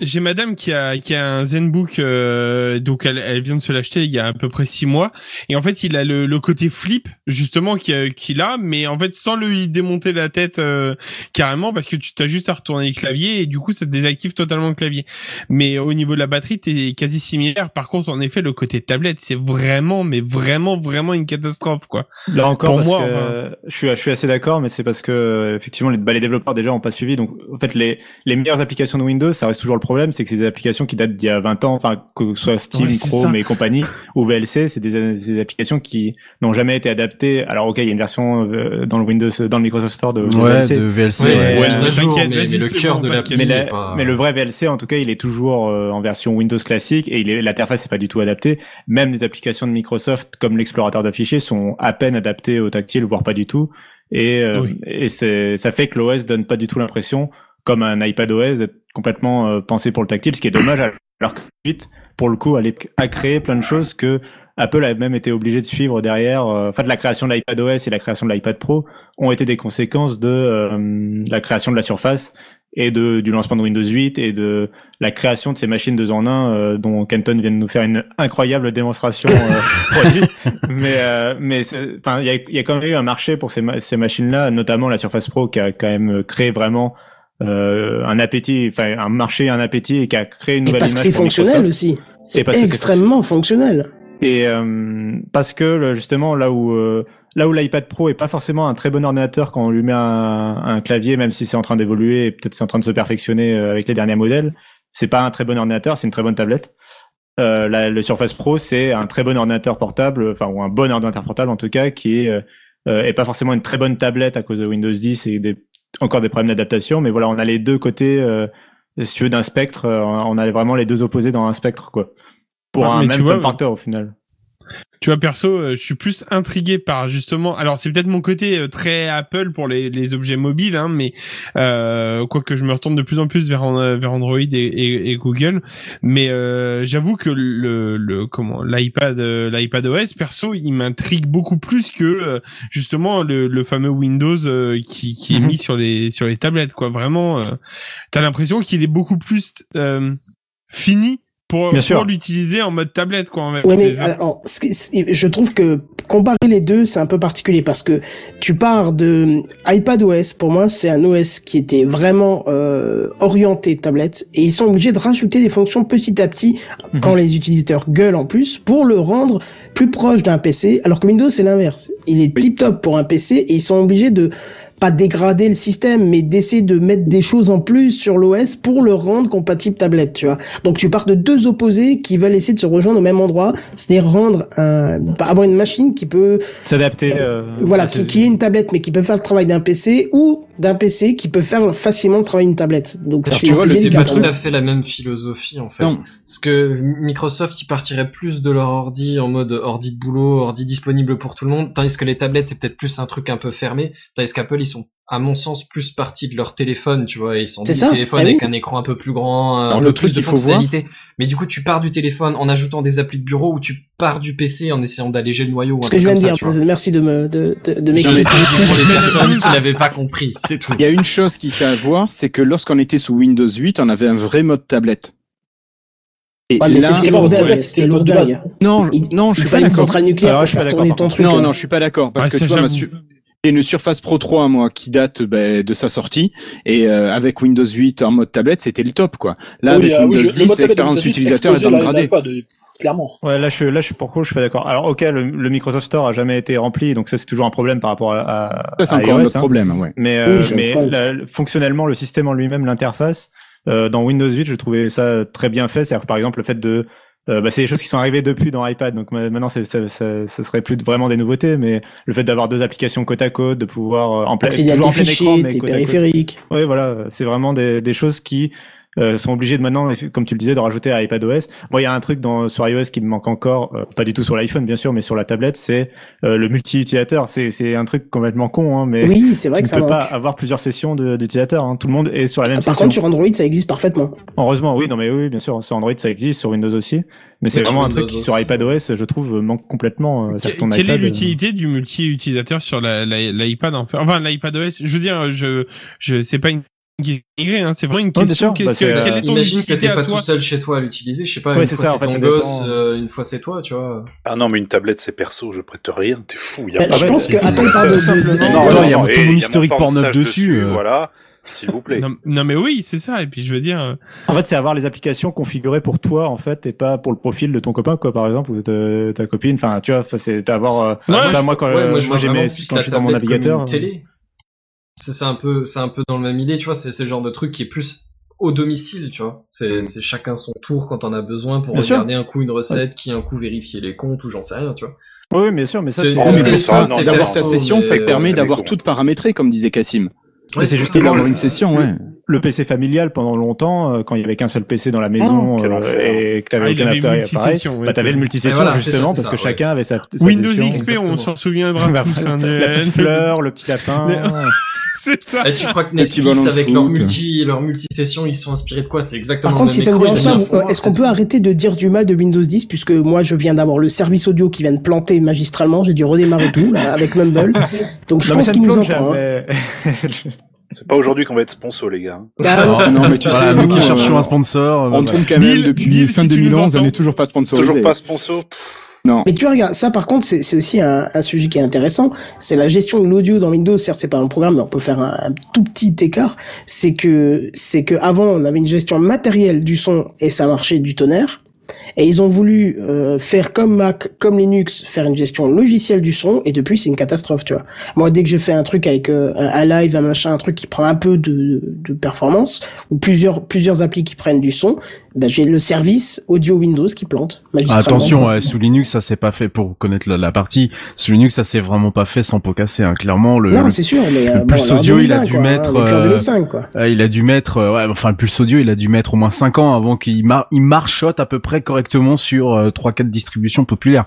J'ai madame qui a qui a un ZenBook euh, donc elle, elle vient de se l'acheter il y a à peu près six mois et en fait il a le, le côté flip justement qu'il a mais en fait sans lui démonter la tête euh, carrément parce que tu t'as juste à retourner le clavier et du coup ça te désactive totalement le clavier mais au niveau de la batterie t'es quasi similaire par contre en effet le côté tablette c'est vraiment mais vraiment vraiment une catastrophe quoi Là encore, Pour parce moi, que, enfin. je suis, je suis assez d'accord, mais c'est parce que effectivement les, bah, les développeurs déjà ont pas suivi. Donc en fait les, les meilleures applications de Windows, ça reste toujours le problème, c'est que c'est des applications qui datent d'il y a 20 ans, enfin que ce soit Steam, Ouais, Chrome ça. et compagnie ou VLC, c'est des, des applications qui n'ont jamais été adaptées. Alors ok, il y a une version euh, dans le Windows, dans le Microsoft Store de, de Ouais, VLC. de VLC. Ouais, Ouais, jour, mais, le cœur de l'appli Mais, la- pas. mais le vrai VLC, en tout cas, il est toujours euh, en version Windows classique et l'interface n'est pas du tout adaptée. Même des applications de Microsoft comme l'explorateur de fichiers sont à peine adaptées au tactile, voire pas du tout. Et, euh, Oui. et c'est, ça fait que l'OS donne pas du tout l'impression, comme un iPad OS, d'être complètement euh, pensé pour le tactile, ce qui est dommage. Alors que 8, pour le coup, a, a créé plein de choses que Apple a même été obligé de suivre derrière. euh, la création de l'iPad OS et la création de l'iPad Pro ont été des conséquences de euh, la création de la Surface et de, du lancement de Windows 8 et de la création de ces machines deux en un euh, dont Kenton vient de nous faire une incroyable démonstration euh, produit. Mais euh, mais enfin il y a, il y a quand même eu un marché pour ces, ma- ces machines-là, notamment la Surface Pro qui a quand même créé vraiment euh, un appétit, enfin un marché, un appétit et qui a créé une Et nouvelle parce que image c'est pour fonctionnel Microsoft. aussi. C'est parce que c'est extrêmement fonctionnel. Et euh, parce que justement là où euh, là où l'iPad Pro est pas forcément un très bon ordinateur quand on lui met un, un clavier, même si c'est en train d'évoluer et peut-être c'est en train de se perfectionner euh, avec les derniers modèles, c'est pas un très bon ordinateur, c'est une très bonne tablette. Euh, la- le Surface Pro c'est un très bon ordinateur portable, enfin ou un bon ordinateur portable en tout cas qui est euh, est pas forcément une très bonne tablette à cause de Windows 10 et des, encore des problèmes d'adaptation, mais voilà on a les deux côtés euh, si tu veux d'un spectre, euh, on a vraiment les deux opposés dans un spectre quoi. Pour Ah, un même vois, factor au final. Tu vois, perso, euh, je suis plus intrigué par justement. Alors, c'est peut-être mon côté euh, très Apple pour les, les objets mobiles, hein, mais euh, quoique je me retourne de plus en plus vers, euh, vers Android et, et, et Google. Mais euh, j'avoue que le, le comment l'iPad l'iPad OS perso, il m'intrigue beaucoup plus que euh, justement le, le fameux Windows euh, qui, qui est Mhm. mis sur les sur les tablettes. Quoi, vraiment, euh, t'as l'impression qu'il est beaucoup plus euh, fini pour, Bien pour sûr. l'utiliser en mode tablette, quoi. En même. Ouais, mais alors, je trouve que comparer les deux, c'est un peu particulier parce que tu pars de iPad OS. Pour moi, c'est un OS qui était vraiment euh, orienté tablette et ils sont obligés de rajouter des fonctions petit à petit Mhm. quand les utilisateurs gueulent en plus pour le rendre plus proche d'un PC. Alors que Windows, c'est l'inverse. Il est tip top pour un PC et ils sont obligés de pas dégrader le système, mais d'essayer de mettre des choses en plus sur l'OS pour le rendre compatible tablette, tu vois. Donc tu pars de deux opposés qui veulent essayer de se rejoindre au même endroit, c'est-à-dire rendre un, avoir une machine qui peut S'adapter. euh, voilà, qui, qui est une tablette, mais qui peut faire le travail d'un PC, ou d'un PC qui peut faire facilement le travail d'une tablette. Donc c'est tu vois, c'est pas tout à fait la même philosophie en fait. Non. Parce que Microsoft, ils partiraient plus de leur ordi en mode ordi de boulot, ordi disponible pour tout le monde, tandis que les tablettes, c'est peut-être plus un truc un peu fermé, tandis qu'Apple, ils sont à mon sens plus partis de leur téléphone, tu vois, ils sont C'est dit ça, téléphone ah oui. avec un écran un peu plus grand, un Alors, peu le plus truc de voir- fonctionnalités. Mais du coup, tu pars du téléphone en ajoutant des applis de bureau ou tu pars du PC en essayant d'alléger le noyau ou un Ce que je viens de ça, dire, merci de me de, de, de m'expliquer. pour les personnes qui n'avaient pas compris, c'est tout. Il y a une chose qu'il faut à voir, c'est que lorsqu'on était sous Windows 8, on avait un vrai mode tablette. Et Ouais, mais là, c'était non, non, je il suis pas d'accord. centrale nucléaire Alors, pour je suis pas d'accord, truc. Non, hein. non, je suis pas d'accord parce que ça, tu vois, j'ai une Surface Pro 3 moi qui date ben, de sa sortie et euh, avec Windows 8 en mode tablette, c'était le top quoi. Là Oui, avec oui, Windows je- le 10, mode tablette de l'expérience 8 utilisateur est dégradée. euh, Clairement. Ouais, là je suis là je suis pour le coup, je suis pas d'accord. Alors ok, le, le Microsoft Store a jamais été rempli, donc ça c'est toujours un problème par rapport à, à, Ça c'est à encore un iOS, hein. problème, ouais. Mais, euh, Oui, mais la- fonctionnellement, le système en lui-même, l'interface, euh, dans Windows 8, je trouvais ça très bien fait. C'est-à-dire que, par exemple, le fait de... euh, bah, c'est des choses qui sont arrivées depuis dans iPad, donc ma- maintenant ça, ça, ça serait plus vraiment des nouveautés, mais le fait d'avoir deux applications côte à côte, de pouvoir euh, en à toujours en plein écran, mais côte. Oui, voilà, c'est vraiment des, des choses qui euh, sont obligées de maintenant, comme tu le disais, de rajouter à iPadOS. Moi, il y a un truc dans, sur iOS qui me manque encore, euh, pas du tout sur l'iPhone bien sûr, mais sur la tablette, c'est euh, le multi-utilisateur. C'est, c'est un truc complètement con, hein, mais Oui, c'est vrai tu que ne ça peux manque. pas avoir plusieurs sessions de- d'utilisateurs. Hein. Tout le monde est sur la même Par session. contre, sur Android, ça existe parfaitement. Heureusement, oui, non mais oui, bien sûr, sur Android ça existe, sur Windows aussi. Mais c'est vraiment un sur truc qui sur iPadOS, je trouve, manque complètement. euh, Que- Quelle est iPad, euh, l'utilité du multi-utilisateur sur la, la, l'iPad en fait? Enfin, l'iPad OS. Je veux dire, je, je, c'est pas une guérie, hein, c'est vraiment une question. sûr, bah, Qu'est-ce que, c'est, quelle euh, est ton Imagine que t'es pas tout seul chez toi à l'utiliser, je sais pas, Ouais, une c'est fois ça, c'est en fait, ton gosse, dépend. euh, une fois c'est toi, tu vois. Ah non, mais une tablette c'est perso, je prête rien, t'es fou. Y a Ben, pas je de- pense que parle de- Non, non, il y a mon historique Pornhub dessus, euh. Voilà, s'il vous plaît. non, non, mais oui, c'est ça. Et puis je veux dire, En fait, c'est avoir les applications configurées pour toi, en fait, et pas pour le profil de ton copain, quoi, par exemple, ou de ta copine. Enfin, tu vois, c'est avoir. euh, Ouais, moi, quand Ouais, moi je vois j'ai mes- quand je suis dans mon navigateur. une télé. C'est c'est un peu, c'est un peu dans le même idée, tu vois. C'est c'est le genre de truc qui est plus au domicile, tu vois. C'est Mm. c'est chacun son tour quand on a besoin pour Bien sûr. regarder un coup une recette, qui un coup vérifier les comptes ou j'en sais rien, tu vois. Oui, oui, bien sûr, mais ça, C'est-. Oh, Oh, d'avoir sa session, ça permet d'avoir tout paramétré, comme disait Cassim. Ouais, c'est justement d'avoir une session, ouais. le PC familial pendant longtemps, euh, quand il y avait qu'un seul PC dans la maison quel euh, et que t'avais Ah, aucun appareil, ouais, bah t'avais le multisession Ouais, voilà, justement ça, parce que chacun avait sa, sa Windows session. XP, on s'en souviendra Bah, tous. hein, la petite fleur, le petit lapin. C'est ça. Et tu crois que Netflix avec leur multi, leur multi-session, ils sont inspirés de quoi? C'est exactement Par contre, le si même ça vous dérange pas, est-ce qu'on peut arrêter de dire du mal de Windows 10 puisque moi je viens d'avoir le service audio qui vient de planter magistralement, j'ai dû redémarrer tout là, avec Mumble. Donc je Non, pense qu'il nous entend. hein. C'est pas aujourd'hui qu'on va être sponsor, les gars. Ah, non, mais tu Voilà, sais, nous qui euh, cherchons un sponsor. euh, On tourne quand même depuis Bill, fin si tu nous 2011, on n'est toujours pas sponsorisé. Toujours pas sponsor. Mais tu regardes, ça par contre, c'est aussi un, un sujet qui est intéressant. C'est la gestion de l'audio dans Windows. Certes, c'est pas un programme, mais on peut faire un, un tout petit écart. C'est que, c'est que avant, on avait une gestion matérielle du son et ça marchait du tonnerre. Et ils ont voulu euh, faire comme Mac, comme Linux, faire une gestion logicielle du son, et depuis c'est une catastrophe, tu vois. Moi, dès que je fais un truc avec euh, un, live, un machin, un truc qui prend un peu de, de performance, ou plusieurs plusieurs applis qui prennent du son, ben j'ai le service audio Windows qui plante. Attention, ouais, sous Linux, ça c'est pas fait pour connaître la, la partie. Sous Linux, ça c'est vraiment pas fait sans pot cassé. Hein. Clairement, le, Non, le- c'est sûr, mais euh, le bon, pulse audio, il a 2020, dû quoi, mettre, euh, 2005, quoi. euh, il a dû mettre, ouais, enfin le pulse audio, il a dû mettre au moins 5 ans avant qu'il mar il marchote à peu près correctement sur euh, trois quatre distributions populaires.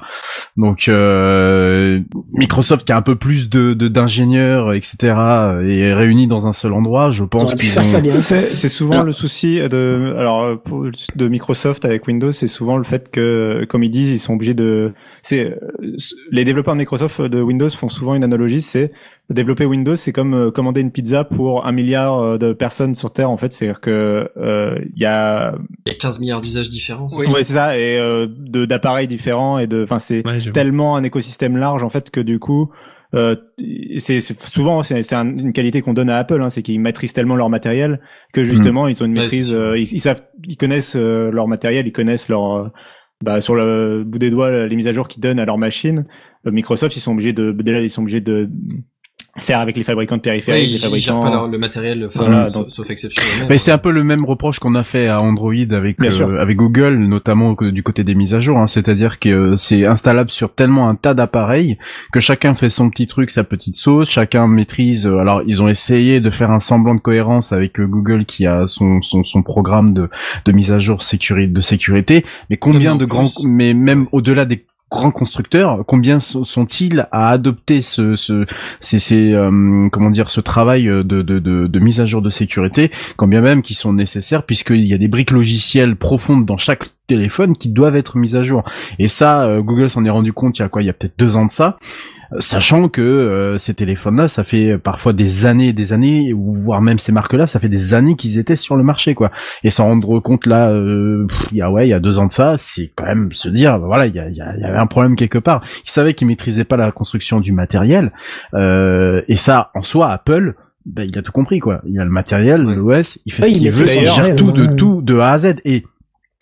Donc euh, Microsoft qui a un peu plus de de- d'ingénieurs, etc. et réunis dans un seul endroit, je pense qu'ils ont. C'est souvent Alors- le souci de alors euh, de Microsoft avec Windows, c'est souvent le fait que comme ils disent, ils sont obligés de c'est euh, les développeurs de Microsoft de Windows font souvent une analogie, c'est développer Windows, c'est comme euh, commander une pizza pour un milliard euh, de personnes sur Terre en fait, c'est-à-dire que euh, il y a Il y a 15 milliards d'usages différents. c'est oui. ça ouais, c'est ça. Et euh, de d'appareils différents et de enfin c'est Ouais, tellement un écosystème large en fait que du coup euh, c'est c'est- souvent c'est c'est un- une qualité qu'on donne à Apple hein, c'est qu'ils maîtrisent tellement leur matériel que justement ils ont une Ouais, maîtrise euh, ils, ils savent ils connaissent euh, leur matériel ils connaissent leur euh, bah, sur le bout des doigts les mises à jour qu'ils donnent à leur machine. Euh, Microsoft ils sont obligés de déjà ils sont obligés de faire avec les fabricants de périphériques, Oui, les fabricants. pas leur- le matériel, enfin, Voilà, sauf, donc- sauf exception. Mais c'est un peu le même reproche qu'on a fait à Android avec euh, avec Google, notamment que- du côté des mises à jour. hein. C'est-à-dire que euh, c'est installable sur tellement un tas d'appareils que chacun fait son petit truc, sa petite sauce. Chacun maîtrise. euh, alors ils ont essayé de faire un semblant de cohérence avec euh, Google qui a son son, son programme de de mise à jour sécurité de sécurité. Mais combien en de plus- grands, mais même au-delà des grands constructeurs, combien so- sont-ils à adopter ce, euh, comment dire, ce travail de, de, mise à jour de sécurité, quand bien même qui sont nécessaires, puisqu'il y a des briques logicielles profondes dans chaque téléphone qui doivent être mises à jour. Et ça, euh, Google s'en est rendu compte il y a quoi, il y a peut-être deux ans de ça, euh, sachant que euh, ces téléphones-là, ça fait parfois des années et des années, ou voire même ces marques-là, ça fait des années qu'ils étaient sur le marché, quoi. Et s'en rendre compte là, euh, pff, il y a ouais, il y a deux ans de ça, c'est quand même se dire, bah, voilà, il y, a, il y, a- il y avait un problème quelque part. Ils savaient qu'ils maîtrisaient pas la construction du matériel, euh, et ça, en soi, Apple. bah, il a tout compris quoi. Il a le matériel, l'OS, il fait ce il qu'il veut, il gère tout de tout de A à Z. Et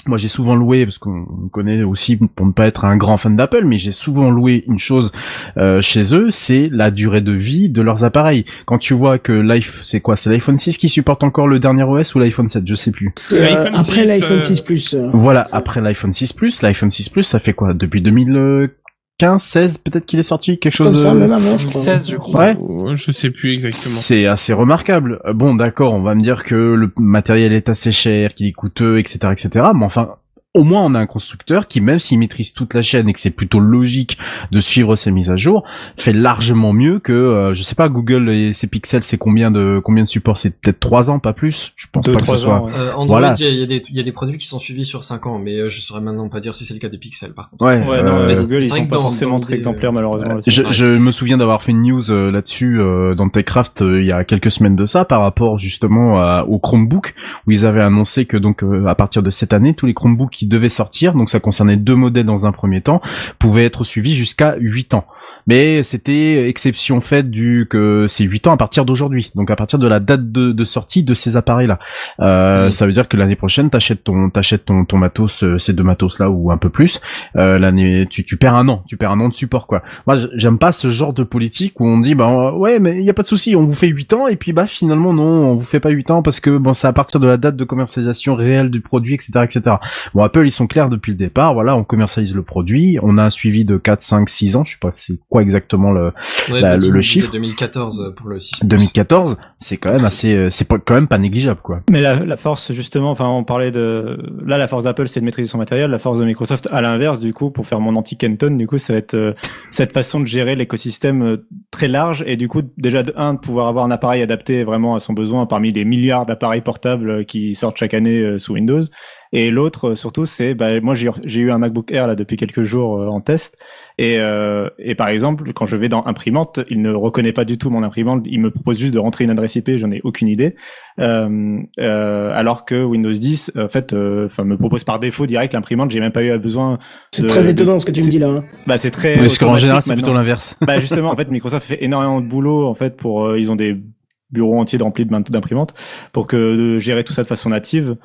moi j'ai souvent loué parce qu'on connaît aussi pour ne pas être un grand fan d'Apple, mais j'ai souvent loué une chose euh, chez eux, c'est la durée de vie de leurs appareils. Quand tu vois que l'iPhone, c'est quoi, c'est l'iPhone 6 qui supporte encore le dernier OS ou l'iPhone 7, je sais plus. C'est, euh, L'iPhone après 6, l'iPhone euh, 6 Plus. euh, Voilà, après l'iPhone 6 Plus, l'iPhone 6 Plus, ça fait quoi? Depuis 2015, 16 peut-être qu'il est sorti quelque chose Comme ça, de... même avant, je crois. 2016, je crois. Ouais. Ouais, Je sais plus exactement. C'est assez remarquable. Euh, Bon, d'accord, on va me dire que le matériel est assez cher, qu'il est coûteux, etc., etc. Mais enfin, au moins on a un constructeur qui, même s'il maîtrise toute la chaîne et que c'est plutôt logique de suivre ses mises à jour, fait largement mieux que, euh, je sais pas, Google et ses pixels, c'est combien de combien de supports? C'est peut-être trois ans, pas plus? Je pense Deux, pas que ce soit. ans, ouais. Euh, Android, il Voilà. y, a, il y a des- il y a des produits qui sont suivis sur 5 ans, mais euh, je saurais maintenant pas dire si c'est le cas des pixels, par contre. Ouais. Ouais, non, euh, euh, mais Google, ils sont pas dans- forcément dans très des- exemplaires, malheureusement. Ouais. là-dessus. Je, je me souviens d'avoir fait une news euh, là-dessus euh, dans TechCraft euh, il y a quelques semaines de ça par rapport justement à- au Chromebook où ils avaient annoncé que donc euh, à partir de cette année tous les Chromebooks qui devaient sortir donc ça concernait deux modèles dans un premier temps pouvaient être suivis jusqu'à 8 ans. Mais c'était exception faite du que c'est 8 ans à partir d'aujourd'hui donc à partir de la date de, de sortie de ces appareils là. Euh. Ça veut dire que l'année prochaine t'achètes ton t'achètes ton ton matos euh, ces deux matos là ou un peu plus euh, l'année tu tu perds un an tu perds un an de support quoi. Moi, j'aime pas ce genre de politique où on dit, bah ouais, mais il y a pas de souci, on vous fait 8 ans et puis bah finalement non, on vous fait pas 8 ans parce que bon, c'est à partir de la date de commercialisation réelle du produit, etc., etc. Bon, Apple, ils sont clairs depuis le départ. Voilà, on commercialise le produit, on a un suivi de 4, 5, 6 ans. Je sais pas c'est quoi exactement le Ouais, Bah, le- le chiffre. 2014 euh, pour le 6. 2014. C'est quand même assez, euh, c'est pas quand même pas négligeable quoi. Mais la, la force, justement, enfin, on parlait de, là, la force d'Apple, c'est de maîtriser son matériel. La force de Microsoft, à l'inverse, du coup, pour faire mon anti-Kenton, du coup, ça va être euh, cette façon de gérer l'écosystème euh, très large et du coup, déjà, de un, de pouvoir avoir un appareil adapté vraiment à son besoin parmi les milliards d'appareils portables euh, qui sortent chaque année euh, sous Windows. Et l'autre, euh, surtout, c'est, bah, moi, j'ai eu un MacBook Air là depuis quelques jours euh, en test. Et, euh, et par exemple, quand je vais dans imprimante, il ne reconnaît pas du tout mon imprimante. Il me propose juste de rentrer une adresse IP. J'en ai aucune idée. Euh, euh, alors que Windows 10, en fait, euh, enfin, me propose par défaut direct l'imprimante. J'ai même pas eu besoin. C'est très de- étonnant ce que tu me dis là. hein. Bah, c'est très. Parce qu'en général, c'est plutôt l'inverse. Bah justement, en fait, Microsoft fait énormément de boulot en fait pour euh, ils ont des bureaux entiers remplis d'imprimantes pour que de gérer tout ça de façon native.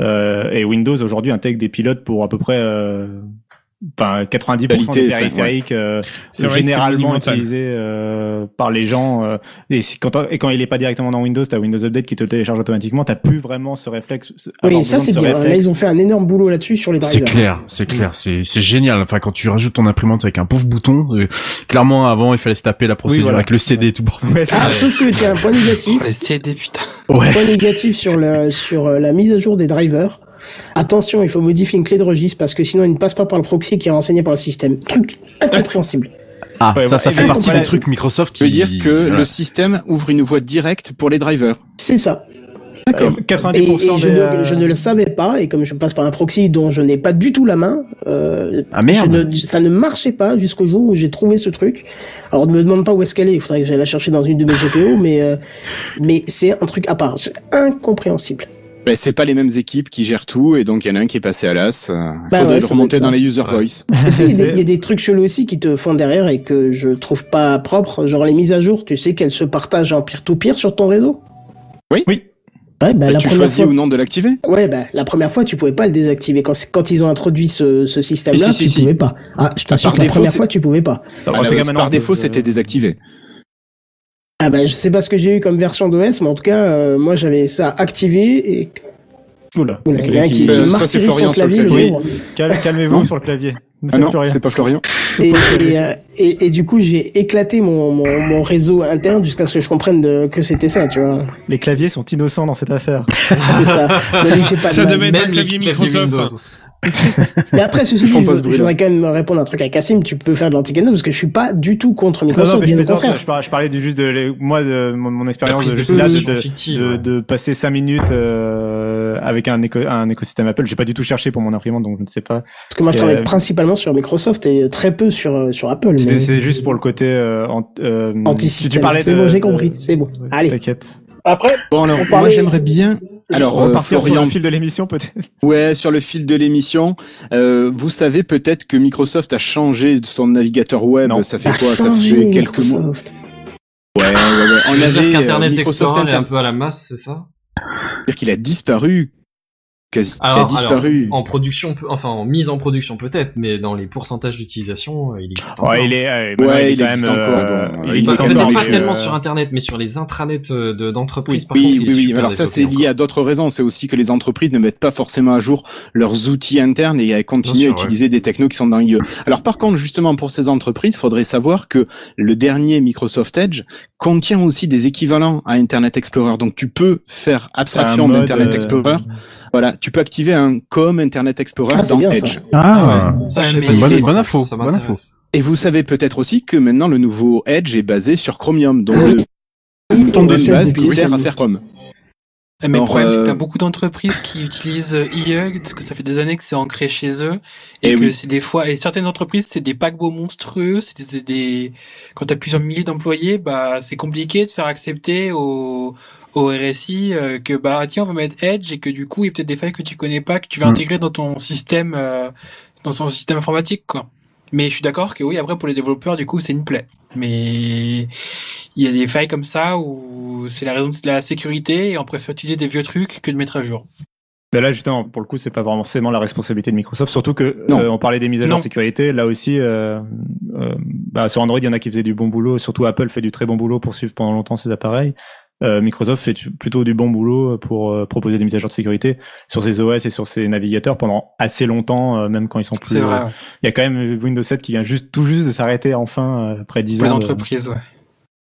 Euh, et Windows aujourd'hui intègre des pilotes pour à peu près euh, enfin 90% Qualité, des périphériques euh, C'est c'est généralement utilisés euh, par les gens euh, et, si, quand, et quand il est pas directement dans Windows, t'as Windows Update qui te le télécharge automatiquement, t'as plus vraiment ce réflexe. Oui, ça c'est ce bien. Là, ils ont fait un énorme boulot là-dessus sur les C'est drivers. clair, c'est clair, c'est c'est génial. Enfin, quand tu rajoutes ton imprimante avec un pauvre bouton, clairement avant il fallait se taper la procédure voilà. avec le CD et tout bordel. Ouais, c'est- Ah, sauf que tu as un point négatif. Les CD, putain. Ouais. Point négatif sur la, sur euh, la mise à jour des drivers. Attention, il faut modifier une clé de registre parce que sinon il ne passe pas par le proxy qui est renseigné par le système. Truc incompréhensible. Ah, Ouais, ça, ouais, ça et fait partie des trucs Microsoft qui veux dire que voilà. le système ouvre une voie directe pour les drivers. C'est ça. D'accord. Et, 90% et je, des, ne, euh, je ne le savais pas, et comme je passe par un proxy dont je n'ai pas du tout la main, euh, Ah merde. je ne- ça ne marchait pas jusqu'au jour où j'ai trouvé ce truc. Alors ne me demande pas où est-ce qu'elle est, il faudrait que j'aille la chercher dans une de mes GPO, mais, euh, mais c'est un truc à part, c'est incompréhensible. Ben, c'est pas les mêmes équipes qui gèrent tout et donc il y en a un qui est passé à l'as. Euh, Bah faudrait ouais, le remonter dans les user voice. Il y a des- il y, a des trucs chelous aussi qui te font derrière et que je trouve pas propres, genre les mises à jour, tu sais qu'elles se partagent en peer-to-peer sur ton réseau? Oui. Oui. Ouais, bah, Ben, la tu choisis fois... ou non de l'activer. Ouais, bah, la première fois, tu pouvais pas le désactiver. Quand, ils ont introduit ce, ce système-là, Si, si, tu si, pouvais pas. Ah, je t'assure la défaut, première fois, tu pouvais pas. Par défaut, euh, c'était désactivé. Ah bah je sais pas ce que j'ai eu comme version d'OS, mais en tout cas, euh, moi j'avais ça activé et Oula. Oula, il y a qui, qui- Euh, qui martyrise sur le clavier, Calmez-vous sur le clavier. Ah non, c'est pas Florian. Et, et, euh, et, et du coup, j'ai éclaté mon, mon, mon réseau interne jusqu'à ce que je comprenne de- que c'était ça, tu vois. Les claviers sont innocents dans cette affaire. C'est ça. Ne lui fais pas de Ça mal. devait être un clavier Microsoft. Mais après, ceci dit, je, voudrais quand même répondre un truc à Cassim. Tu peux faire de l'anti-canon parce que je suis pas du tout contre Non, Microsoft, non, mais je, bien au contraire. je, parlais, je parlais du juste de les- moi de mon, mon expérience de, de juste là, de, de, fictive, de- ouais. de passer cinq minutes euh, avec un, éco- un écosystème Apple. J'ai pas du tout cherché pour mon imprimante, donc je ne sais pas. Parce que moi, je Euh, travaille principalement sur Microsoft et très peu sur, euh, sur Apple. C'est mais- c'est juste pour le côté euh, euh, Anti-système. si tu parlais C'est bon, j'ai compris. C'est bon. Allez. T'inquiète. Après, Bon alors, On moi j'aimerais bien. Alors, on va euh, partir sur Florian, le fil de l'émission peut-être. ouais, sur le fil de l'émission, euh, vous savez peut-être que Microsoft a changé de son navigateur web. Non. Ça fait quoi? Ça fait quelques mois. Ouais, ouais, ouais. Tu On veux avait dire qu'Internet euh, Microsoft Explorer est un Inter- peu à la masse, c'est ça? Dire qu'il a disparu. Quasi. il a alors, disparu. alors, en production, enfin en mise en production peut-être, mais dans les pourcentage d'utilisation, euh, il existe encore. Ouais, il est, euh, Ouais, il existe même. encore, euh, bon, il est Peut-être pas tellement euh, sur Internet, mais sur les intranets euh, de- d'entreprises. par oui, contre, oui, oui. Alors ça, c'est lié à d'autres raisons. C'est aussi que les entreprises ne mettent pas forcément à jour leurs outils internes et elles continuent sûr, à utiliser des technos qui sont dans l'IE. Alors par contre, justement, pour ces entreprises, il faudrait savoir que le dernier Microsoft Edge contient aussi des équivalents à Internet Explorer. Donc tu peux faire abstraction d'Internet euh, Explorer. Voilà, tu peux activer un comme Internet Explorer Ah, c'est dans bien, ça. Edge. Ah, ouais. Ça, je Ouais, mais- pas du Bonne- info, ça bonne. Et vous savez peut-être aussi que maintenant le nouveau Edge est basé sur Chromium. Donc Oui. le Il ton de dessus base qui sert à faire Chrome. Eh, Mais Alors, le problème, c'est que euh, t'as beaucoup d'entreprises qui utilisent euh, IE, parce que ça fait des années que c'est ancré chez eux, et, Eh que oui. c'est des fois, et certaines entreprises, c'est des paquebots monstrueux, c'est des, c'est des, quand t'as plusieurs milliers d'employés, bah, c'est compliqué de faire accepter au, au RSI euh, que, bah, tiens, on va mettre Edge, et que du coup, il y a peut-être des failles que tu connais pas, que tu vas Mm. intégrer dans ton système, euh, dans son système informatique, quoi. Mais je suis d'accord que oui, après, pour les développeurs, du coup, c'est une plaie. Mais il y a des failles comme ça où c'est la raison de la sécurité et on préfère utiliser des vieux trucs que de mettre à jour. Mais là, justement, pour le coup, c'est pas vraiment forcément la responsabilité de Microsoft. Surtout que euh, on parlait des mises à jour de sécurité. Là aussi, euh, euh, bah, sur Android, il y en a qui faisaient du bon boulot. Surtout Apple fait du très bon boulot pour suivre pendant longtemps ses appareils. Euh, Microsoft fait plutôt du bon boulot pour euh, proposer des mises à jour de sécurité sur ses OS et sur ses navigateurs pendant assez longtemps, euh, même quand ils sont plus. Euh, ouais. Il y a quand même Windows 7 qui vient juste tout juste de s'arrêter enfin euh, après 10 pour les ans. de- entreprises, ouais.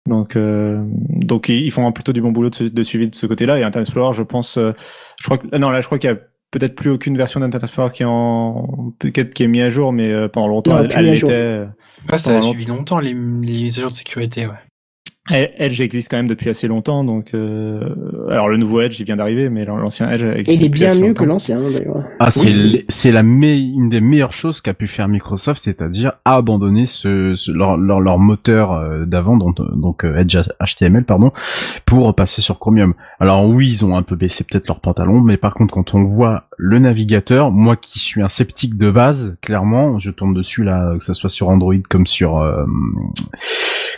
donc, euh, donc ils font plutôt du bon boulot de, de suivi de ce côté-là. Et Internet Explorer, je pense, euh, je crois que non là, je crois qu'il y a peut-être plus aucune version d'Internet Explorer qui est en qui est mis à jour, mais euh, pendant longtemps Non, elle, l'était. Ouais, ça a suivi longtemps les, les mises à jour de sécurité, ouais. Edge existe quand même depuis assez longtemps, donc euh, alors le nouveau Edge il vient d'arriver, mais l'ancien Edge existe Et il est bien mieux que l'ancien, d'ailleurs. Ah, c'est Oui. c'est la me- une des meilleures choses qu'a pu faire Microsoft, c'est-à-dire abandonner ce, ce- leur, leur, leur moteur euh, d'avant, donc, donc euh, Edge HTML pardon, pour passer sur Chromium. Alors oui, ils ont un peu baissé peut-être leurs pantalons, mais par contre quand on voit le navigateur, moi qui suis un sceptique de base, clairement, je tourne dessus là, que ça soit sur Android comme sur euh,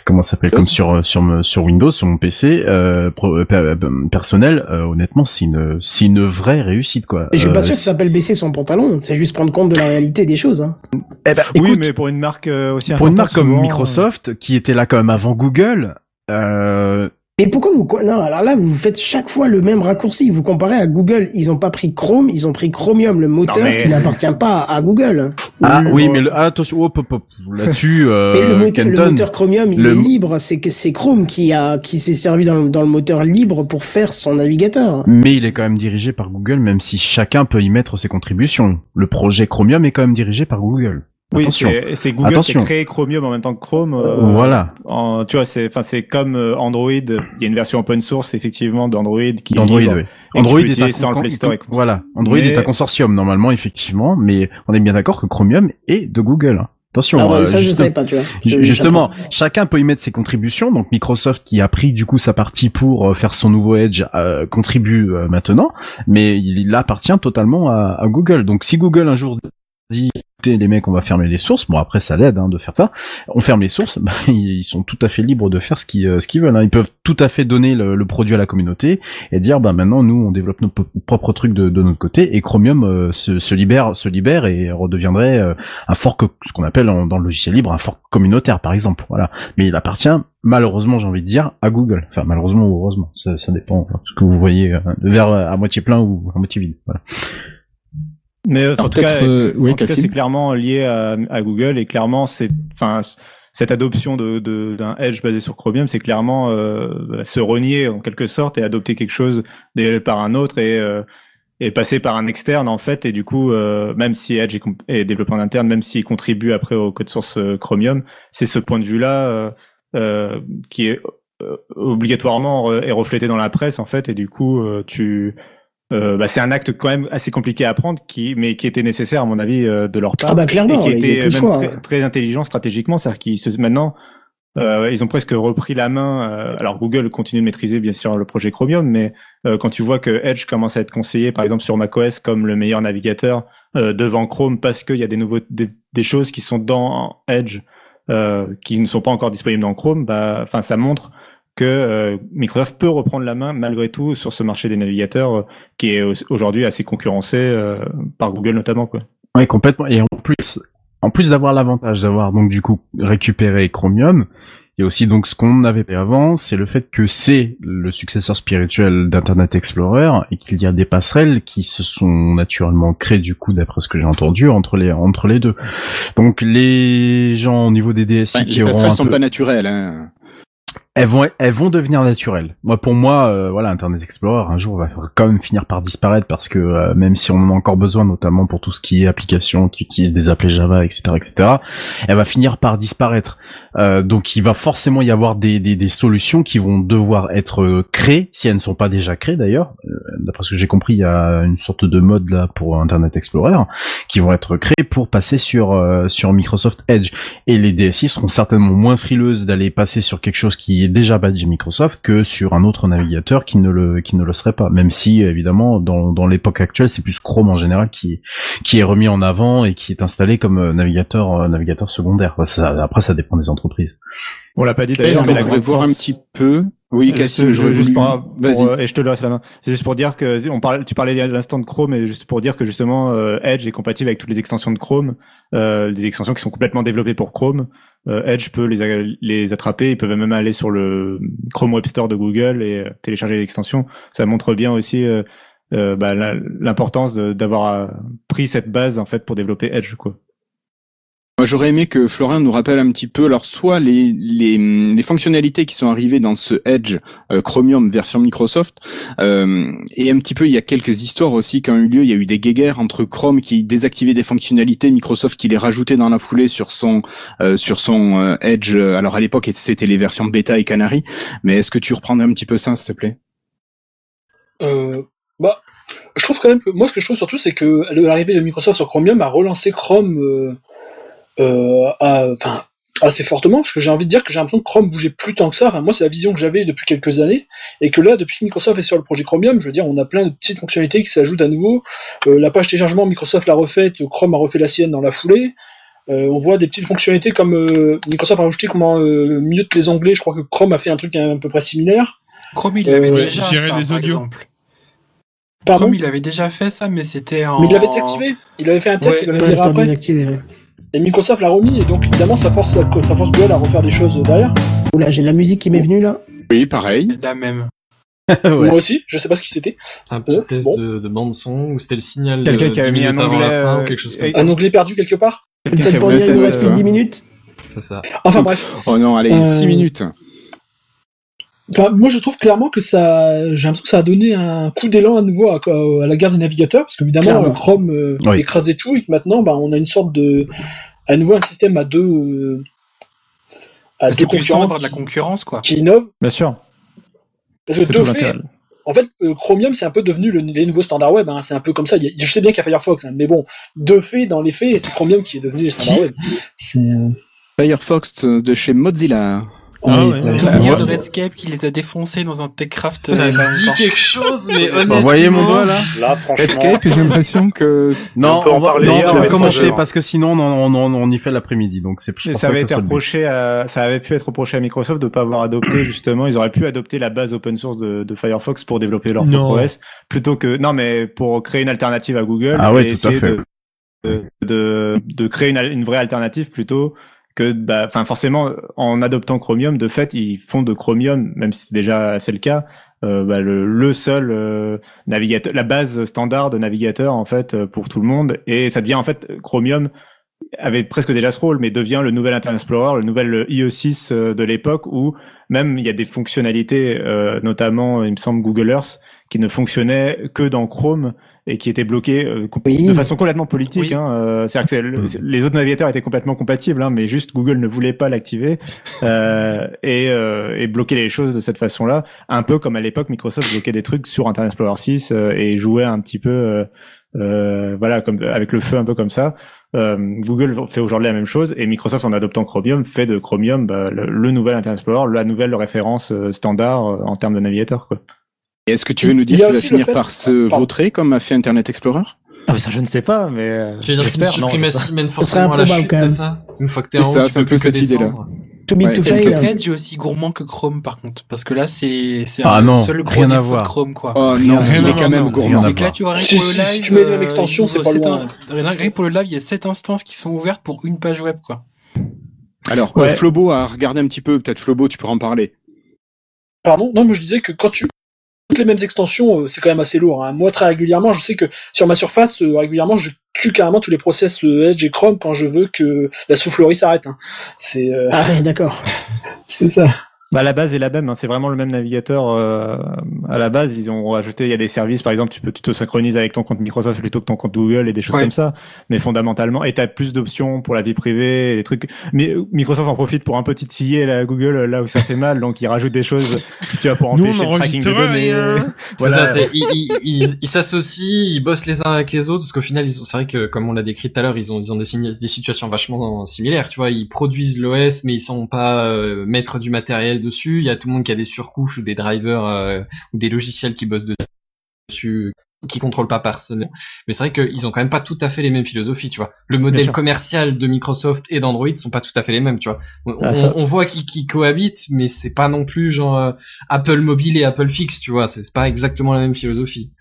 comment ça s'appelle, comme sur euh, sur sur Windows, sur mon PC euh, pro- euh, per- euh, personnel. euh, honnêtement, c'est une c'est une vraie réussite quoi. Et je suis pas sûr que ça s'appelle baisser son pantalon. C'est juste prendre compte de la réalité des choses. Hein. eh ben, Oui, écoute, mais pour une marque aussi pour une marque comme souvent, Microsoft, qui était là quand même avant Google, euh, Mais pourquoi vous... Non, alors là, vous faites chaque fois le même raccourci. Vous comparez à Google. Ils ont pas pris Chrome, ils ont pris Chromium, le moteur mais- qui n'appartient pas à Google. ah Oui, mais le, ah, attention, hop, hop, hop, là-dessus, euh, Mais le, moteur, le Kenton, moteur Chromium, il le- est libre. C'est que c'est Chrome qui a qui s'est servi dans, le- dans le moteur libre pour faire son navigateur. mais il est quand même dirigé par Google, même si chacun peut y mettre ses contributions. Le projet Chromium est quand même dirigé par Google. Oui, c'est c'est Google Attention. qui a créé Chromium en même temps que Chrome. euh, voilà. en- tu vois, c'est enfin c'est comme euh, Android. Il y a une version open source effectivement d'Android qui est Android, libre. oui. Android est un, sans le con- Play Store voilà. Android Mais- est un consortium normalement, effectivement, mais on est bien d'accord que Chromium est de Google. Attention. Alors, euh, ça, je juste- savais pas, tu vois. Ju- Je- Justement, chacun peut y mettre ses contributions. Donc Microsoft, qui a pris du coup sa partie pour euh, faire son nouveau Edge, euh, contribue euh, maintenant, mais il, il appartient totalement à, à Google. Donc si Google un jour dit les mecs on va fermer les sources bon après ça l'aide hein, de faire ça on ferme les sources bah, ils sont tout à fait libres de faire ce qu'ils euh, ce qu'ils veulent hein. ils peuvent tout à fait donner le, produit à la communauté et dire bah maintenant nous on développe nos propres trucs de, de notre côté et Chromium euh, se, libère se libère et redeviendrait euh, un fork ce qu'on appelle dans le logiciel libre un fork communautaire par exemple voilà mais il appartient malheureusement, j'ai envie de dire, à Google. Enfin, malheureusement ou heureusement, ça, ça dépend hein, ce que vous voyez, euh, le verre à moitié plein ou à moitié vide. Mais euh, en Alors, tout cas, peut-être, euh, oui, en tout cas, c'est clairement lié à, à Google et clairement, c'est, enfin, cette adoption de- d'un Edge basé sur Chromium, c'est clairement euh, bah, se renier en quelque sorte et adopter quelque chose par un autre et euh, et passer par un externe en fait. Et du coup euh, même si Edge est, est développé en interne même s'il contribue après au code source euh, Chromium c'est ce point de vue là euh, qui est euh, obligatoirement euh, est reflété dans la presse en fait. Et du coup euh, tu euh, bah, c'est un acte quand même assez compliqué à prendre qui mais qui était nécessaire à mon avis euh, de leur part Ah bah clairement, et qui était même choix. très, très intelligent stratégiquement c'est-à-dire qu'ils se maintenant euh, ils ont presque repris la main. euh, alors Google continue de maîtriser bien sûr le projet Chromium, mais euh, quand tu vois que Edge commence à être conseillé, par exemple sur macOS, comme le meilleur navigateur euh, devant Chrome, parce qu'il y a des nouveaux des, des choses qui sont dans Edge euh, qui ne sont pas encore disponibles dans Chrome, bah, enfin ça montre que euh, Microsoft peut reprendre la main malgré tout sur ce marché des navigateurs euh, qui est au- aujourd'hui assez concurrencé euh, par Google notamment quoi. Ouais, complètement. Et en plus, en plus d'avoir l'avantage d'avoir donc du coup récupéré Chromium, et aussi donc ce qu'on avait fait avant, c'est le fait que c'est le successeur spirituel d'Internet Explorer et qu'il y a des passerelles qui se sont naturellement créées du coup d'après ce que j'ai entendu entre les entre les deux. Donc les gens au niveau des DSI Ouais, qui les auront passerelles un sont peu- pas naturelles. Hein. Elles vont elles vont devenir naturelles. Moi pour moi euh, voilà Internet Explorer un jour va quand même finir par disparaître parce que euh, même si on en a encore besoin notamment pour tout ce qui est applications qui utilisent des appelés Java etc etc elle va finir par disparaître. Euh, donc il va forcément y avoir des, des, des solutions qui vont devoir être euh, créées si elles ne sont pas déjà créées d'ailleurs. Euh, D'après ce que j'ai compris il y a une sorte de mode là pour Internet Explorer qui vont être créées pour passer sur euh, sur Microsoft Edge et les DSI seront certainement moins frileuses d'aller passer sur quelque chose qui est déjà badge Microsoft que sur un autre navigateur qui ne le qui ne le serait pas. Même si évidemment dans dans l'époque actuelle c'est plus Chrome en général qui qui est remis en avant et qui est installé comme euh, navigateur euh, navigateur secondaire. Ça- après ça dépend des entreprises. On l'a pas dit d'ailleurs, mais la pourrait grande voir un petit peu Oui, Cassim, je veux juste pour, euh, et je te laisse la main. C'est juste pour dire que on parlait, tu parlais à l'instant de Chrome, et juste pour dire que justement euh, Edge est compatible avec toutes les extensions de Chrome, euh, des extensions qui sont complètement développées pour Chrome. Euh, Edge peut les les attraper, ils peuvent même aller sur le Chrome Web Store de Google et euh, télécharger les extensions. Ça montre bien aussi bah, l'importance d'avoir pris cette base en fait pour développer Edge quoi. Moi, j'aurais aimé que Florian nous rappelle un petit peu, alors soit les, les, les fonctionnalités qui sont arrivées dans ce Edge euh, Chromium version Microsoft, euh, et un petit peu, il y a quelques histoires aussi qui ont eu lieu. Il y a eu des guéguerres entre Chrome qui désactivait des fonctionnalités, Microsoft qui les rajoutait dans la foulée sur son euh, sur son euh, Edge. Alors à l'époque, c'était les versions bêta et Canary. Mais est-ce que tu reprendrais un petit peu ça, s'il te plaît? Euh, bah, je trouve quand même que moi, ce que je trouve surtout, c'est que l'arrivée de Microsoft sur Chromium a relancé Chrome à- enfin, assez fortement, parce que j'ai envie de dire que j'ai l'impression que Chrome bougeait plus tant que ça. Enfin, moi, c'est la vision que j'avais depuis quelques années, et que là, depuis que Microsoft est sur le projet Chromium, je veux dire, on a plein de petites fonctionnalités qui s'ajoutent à nouveau. Euh, la page téléchargement, Microsoft l'a refaite, Chrome a refait la sienne dans la foulée. Euh, on voit des petites fonctionnalités comme euh, Microsoft a rajouté comment euh, mute les onglets. Je crois que Chrome a fait un truc à peu près similaire. Chrome, il l'avait Euh, déjà. ça, les par audios. exemple. Pardon Chrome, il avait déjà fait ça, mais c'était en. Mais il l'avait désactivé. Il avait fait un test, Ouais, il l'avait désactivé. Et Microsoft l'a remis, et donc évidemment ça force, ça force Google à refaire des choses derrière. Oula, j'ai de la musique qui m'est venue là. Oui, pareil. La même. Ouais. Moi aussi, je sais pas ce qui c'était. Un petit Euh, test bon. de, de bande son ou c'était le signal Quelqu'un de qui avait 10 mis un avant la onglet, fin euh, ou quelque chose comme ça. Un onglet perdu quelque part Quelqu'un Peut-être qui c'est ça. 10 minutes. C'est ça. Enfin bref. Oh non, allez, Euh, 6 minutes. Enfin, moi je trouve clairement que ça, j'ai l'impression que ça a donné un coup d'élan à nouveau à, à la guerre des navigateurs, parce qu'évidemment euh, Chrome euh, Oui. écrasait tout, et que maintenant bah, on a une sorte de, à nouveau un système à deux, euh, à deux C'est puissant concurrents de la qui, concurrence, quoi. qui innovent. Bien sûr. Parce que de fait. En fait, euh, Chromium, c'est un peu devenu le, les nouveaux standards web. hein. C'est un peu comme ça. Il y a- je sais bien qu'il y a Firefox, hein, mais bon, de fait, dans les faits, c'est Chromium qui est devenu les standards web. C'est. euh, Firefox de chez Mozilla. Ah ouais. ouais. de Redscape qui les a défoncés dans un Techcraft. Ça euh, dit quelque chose, mais Vous honnêtement. voyez mon doigt là Là, franchement. Redscape, j'ai l'impression que Non, On peut en on va, parler, non, on va commencer parce que sinon on, on, on, on y fait l'après-midi donc c'est. ça avait été reproché à, ça avait pu être reproché à Microsoft de pas avoir adopté justement, ils auraient pu adopter la base open source de, de Firefox pour développer leur Non. propre OS, plutôt que, non mais pour créer une alternative à Google. Ah ouais, tout à fait. De, de, de, de créer une, une vraie alternative plutôt que, bah, forcément, en adoptant Chromium, de fait, ils font de Chromium, même si c'est déjà assez le cas, euh, bah, le, le seul euh, navigateur, la base standard de navigateur en fait euh, pour tout le monde, et ça devient en fait Chromium avait presque déjà ce rôle, mais devient le nouvel Internet Explorer, le nouvel IE6 euh, de l'époque où même il y a des fonctionnalités, euh, notamment il me semble Google Earth, qui ne fonctionnaient que dans Chrome et qui étaient bloquées euh, Oui. de façon complètement politique. Oui. Hein, euh, C'est-à-dire que Mm. les autres navigateurs étaient complètement compatibles, hein, mais juste Google ne voulait pas l'activer euh, et, euh, et bloquer les choses de cette façon-là, un peu comme à l'époque Microsoft bloquait des trucs sur Internet Explorer 6 euh, et jouait un petit peu, euh, voilà, comme avec le feu un peu comme ça. Euh, Google fait aujourd'hui la même chose et Microsoft en adoptant Chromium fait de Chromium bah, le, le nouvel Internet Explorer, la nouvelle référence euh, standard euh, en termes de navigateur. Quoi. Et Est-ce que tu veux nous dire a qu'il va finir fait- par se Pardon. vautrer comme a fait Internet Explorer? Ah mais ça je ne sais pas, mais euh, Tu veux dire qu'il ne j'espère, non, supprime je sais pas. Siemens serait forcément à la chute, c'est ça? Une fois que t'es en ça, haut, c'est tu un peux peu plus que cette idée-là. descendre. Too big Ouais. to Est-ce fail. que Edge est aussi gourmand que Chrome par contre? Parce que là c'est c'est Ah un non, seul gros rien à défaut voir. de Chrome quoi. Oh non, rien il à est voir, quand même gourmand. C'est que là tu vois rien Si- pour le si- live. si tu mets la même euh, extension, il c'est pas loin. Rien que pour le live, il y a 7 instances qui sont ouvertes pour une page web quoi. Alors, Ouais. euh, Flobo a regardé un petit peu, peut-être Flobo, tu pourras en parler. Pardon? Non, mais je disais que quand tu toutes les mêmes extensions, euh, c'est quand même assez lourd. Hein. Moi, très régulièrement, je sais que sur ma surface, régulièrement, je tue carrément tous les process Edge et Chrome quand je veux que la soufflerie s'arrête. Hein. C'est euh, Ah ouais, d'accord. c'est ça. Bah la base est la même, hein, c'est vraiment le même navigateur. euh, à la base, ils ont ajouté, il y a des services, par exemple, tu peux tu te synchronises avec ton compte Microsoft plutôt que ton compte Google et des choses Ouais. comme ça. Mais fondamentalement, et t'as plus d'options pour la vie privée, et des trucs. Mais euh, Microsoft en profite pour un peu titiller la Google euh, là où ça fait mal, donc ils rajoutent des choses, tu vois, pour Nous, empêcher on le tracking des données. C'est Voilà. ça, c'est, ils, ils, ils- ils s'associent, ils bossent les uns avec les autres, parce qu'au final, ils ont, c'est vrai que, comme on l'a décrit tout à l'heure, ils ont, ils ont des, des situations vachement similaires, tu vois, ils produisent l'OS, mais ils sont pas euh, maîtres du matériel dessus, il y a tout le monde qui a des surcouches ou des drivers, euh, ou des logiciels qui bossent dessus, qui contrôlent pas personnellement. Mais c'est vrai qu'ils ont quand même pas tout à fait les mêmes philosophies, tu vois. Le modèle commercial de Microsoft et d'Android sont pas tout à fait les mêmes, tu vois. On, Ah, on- ça- on voit qu'ils cohabitent, mais c'est pas non plus genre euh, Apple mobile et Apple fixe, tu vois. C'est pas exactement la même philosophie.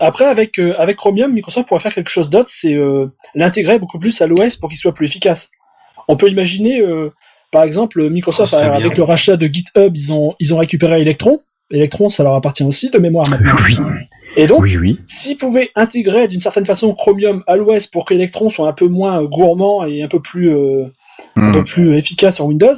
Après, avec euh, avec Chromium, Microsoft pourrait faire quelque chose d'autre, c'est euh, l'intégrer beaucoup plus à l'OS pour qu'il soit plus efficace. On peut imaginer, par exemple, Microsoft Oh, avec bien. le rachat de GitHub, ils ont ils ont récupéré Electron. Electron, ça leur appartient aussi de mémoire maintenant. Oui, Et donc, oui, oui. s'ils pouvaient intégrer d'une certaine façon Chromium à l'OS pour que Electron soit un peu moins gourmand et un peu plus euh, un Hmm. peu plus efficace sur Windows,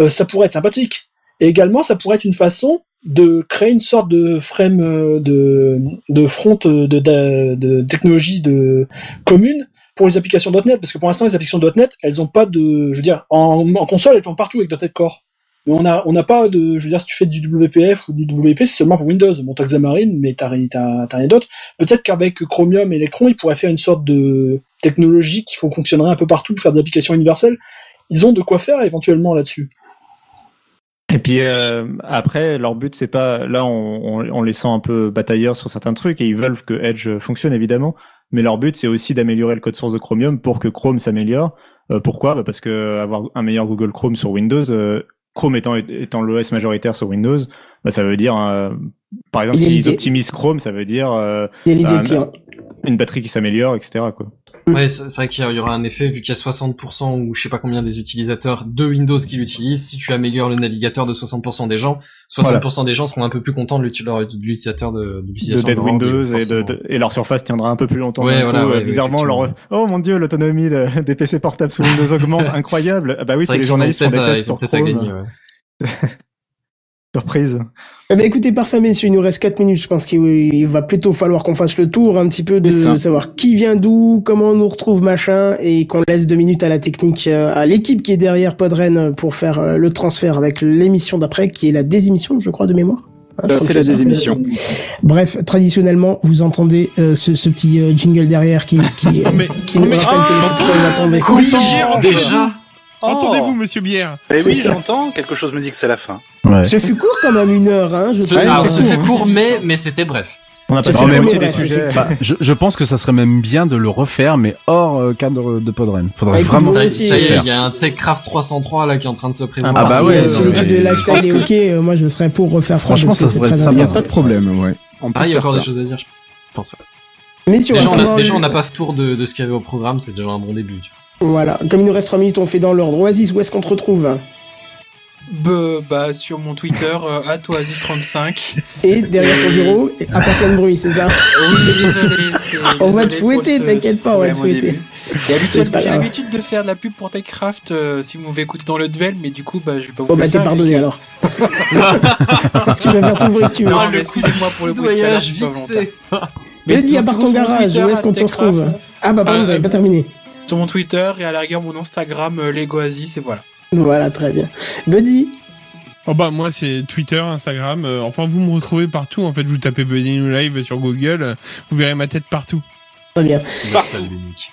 euh, ça pourrait être sympathique. Et également, ça pourrait être une façon de créer une sorte de frame euh, de, de front de, de, de technologie de commune pour les applications .NET, parce que pour l'instant, les applications .NET, elles ont pas de, je veux dire, en, console, elles tournent partout avec .NET Core. Mais on a, on n'a pas de, je veux dire, si tu fais du WPF ou du WP, c'est seulement pour Windows. Bon, t'as Xamarin, mais t'as, ri- t'as, t'as rien d'autre. Peut-être qu'avec Chromium et Electron, ils pourraient faire une sorte de technologie qui fon- fonctionnerait un peu partout faire des applications universelles. Ils ont de quoi faire éventuellement là-dessus. Et puis euh, après, leur but c'est pas là, on, on les sent un peu batailleurs sur certains trucs et ils veulent que Edge fonctionne évidemment. Mais leur but c'est aussi d'améliorer le code source de Chromium pour que Chrome s'améliore. Euh, pourquoi? Bah Parce que avoir un meilleur Google Chrome sur Windows, euh, Chrome étant étant l'OS majoritaire sur Windows, bah, ça veut dire, euh, par exemple, s'ils optimisent Chrome, ça veut dire euh, une batterie qui s'améliore, etc. Quoi. Ouais, c'est vrai qu'il y aura un effet, vu qu'il y a 60% ou je sais pas combien des utilisateurs de Windows qui l'utilisent, si tu améliores le navigateur de 60% des gens, 60% des gens seront un peu plus contents de l'utilisateur de, de l'utilisation Windows et, de, forcément. de- et leur surface tiendra un peu plus longtemps. Ouais, voilà, coup. ouais, Euh, bizarrement, leur oh mon dieu, l'autonomie de- des PC portables sous Windows augmente, incroyable. Ah bah oui, C'est tous les journalistes font des peut-être à- tests ils ont sur peut-être à Chrome. gagner, ouais. Surprise. Eh ben, écoutez, parfait, messieurs, il nous reste 4 minutes. Je pense qu'il il va plutôt falloir qu'on fasse le tour un petit peu de savoir qui vient d'où, comment on nous retrouve, machin, et qu'on laisse deux minutes à la technique, euh, à l'équipe qui est derrière Podren pour faire euh, le transfert avec l'émission d'après, qui est la désémission, je crois, de mémoire. Hein, crois c'est la désémission. Bref, traditionnellement, vous entendez euh, ce, ce petit euh, jingle derrière qui, qui, euh, Mais- qui nous rappelle que le Ah, va tomber. Déjà. Oh. Entendez-vous, monsieur Bière Eh oui, j'entends. Quelque chose me dit que c'est la fin. Ouais. Ce fut court quand même une heure, hein. Je Ce, alors, ce c'est fait court, hein. court, mais, mais c'était bref. On a Ça pas fait la des sujets. Bah, je, je pense que ça serait même bien de le refaire, mais hors euh, cadre de Podren. Faudrait Bah, vraiment. Ça, ça y est, il y a un TechCraft 303 là qui est en train de se présenter. Ah bah Si, ouais, euh, si mais- l'équipe de est que- ok, euh, moi je serais pour refaire ça. Franchement, ça c'est serait- très ça Il n'y a intéressant. pas de problème, ouais. On peut Ah, il y a encore des choses à dire, je pense. ouais. Messieurs, Déjà, on on va a, déjà, on n'a pas fait tour de, de ce qu'il y avait au programme, c'est déjà un bon début. tu vois. Voilà. Comme il nous reste 3 minutes, on fait dans l'ordre. Oasis, où est-ce qu'on te retrouve Bah, bah, sur mon Twitter, euh, @oasis35. Et derrière ton bureau, à faire plein de bruit, c'est ça Oui, désolé. c'est- On va te fouetter, t'inquiète pas, on va te fouetter. J'ai l'habitude- de faire de la pub pour TechCraft euh, si vous m'avez écouté dans le duel, mais du coup, bah, je vais pas vous Bon, le bah, t'es pardonné alors. tu vas faire tout le bruit que tu veux. Non, Oh, mais le excusez-moi pour le pas vite fait. Mais dis, à part ton garage, où est-ce qu'on te retrouve? Ah, bah, pardon, Euh, t'avais pas terminé. Sur mon Twitter et à la rigueur mon Instagram, euh, LegoAsis, et voilà. Voilà, très bien. Buddy Oh bah moi c'est Twitter, Instagram, euh, enfin vous me retrouvez partout en fait, vous tapez Buddy New Live sur Google, euh, vous verrez ma tête partout. Très bien.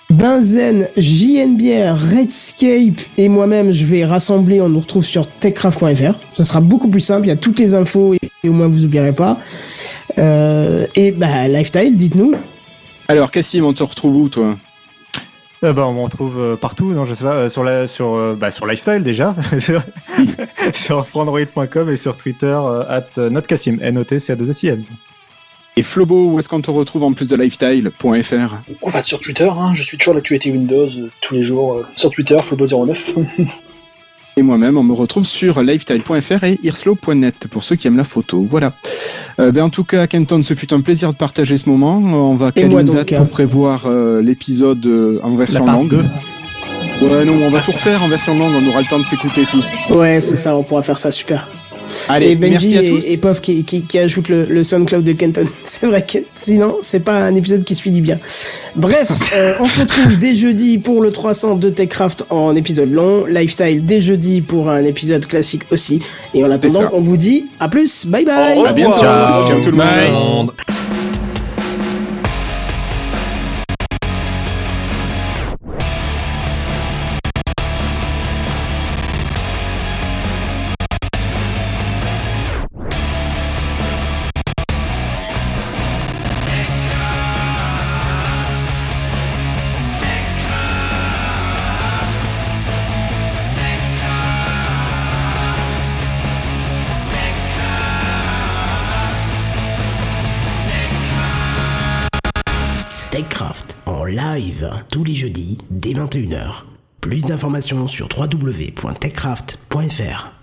Benzen, JNBR, Redscape et moi-même, je vais rassembler. On nous retrouve sur techcraft.fr. Ça sera beaucoup plus simple. Il y a toutes les infos et, et au moins vous oublierez pas. Euh, et bah, Lifestyle, dites-nous. Alors, Cassim, on te retrouve où, toi? Euh, bah, on me retrouve euh, partout, non, je sais pas, euh, sur la, sur, euh, bah, sur Lifestyle déjà, sur, frandroid.com et sur Twitter, euh, at notcassim, N-O-T-C-A-2-S-I-M. Et Flobo, où est-ce qu'on te retrouve en plus de lifestyle.fr On va sur Twitter, hein, je suis toujours l'actualité Windows euh, tous les jours euh, sur Twitter, Flobo09. Et moi-même, on me retrouve sur lifestyle.fr et irslo.net pour ceux qui aiment la photo. Voilà. Euh, ben, en tout cas, Kenton, ce fut un plaisir de partager ce moment. On va caler une date hein. pour prévoir euh, l'épisode euh, en La version part longue. 2. Ouais, non, on va tout refaire en version longue. On aura le temps de s'écouter tous. Ouais, c'est ça, on pourra faire ça, super. Allez, et Benji merci à et, tous. et Pof qui, qui, qui ajoute le, le SoundCloud de Kenton. C'est vrai que sinon, c'est pas un épisode qui se finit bien. Bref, euh, on se retrouve dès jeudi pour le 300 de TechCraft en épisode long. Lifestyle dès jeudi pour un épisode classique aussi. Et en attendant, on vous dit à plus. Bye bye. À bientôt. Ciao. Ciao tout le Bye. monde. TechCraft dès 21h. Plus d'informations sur www.techcraft.fr.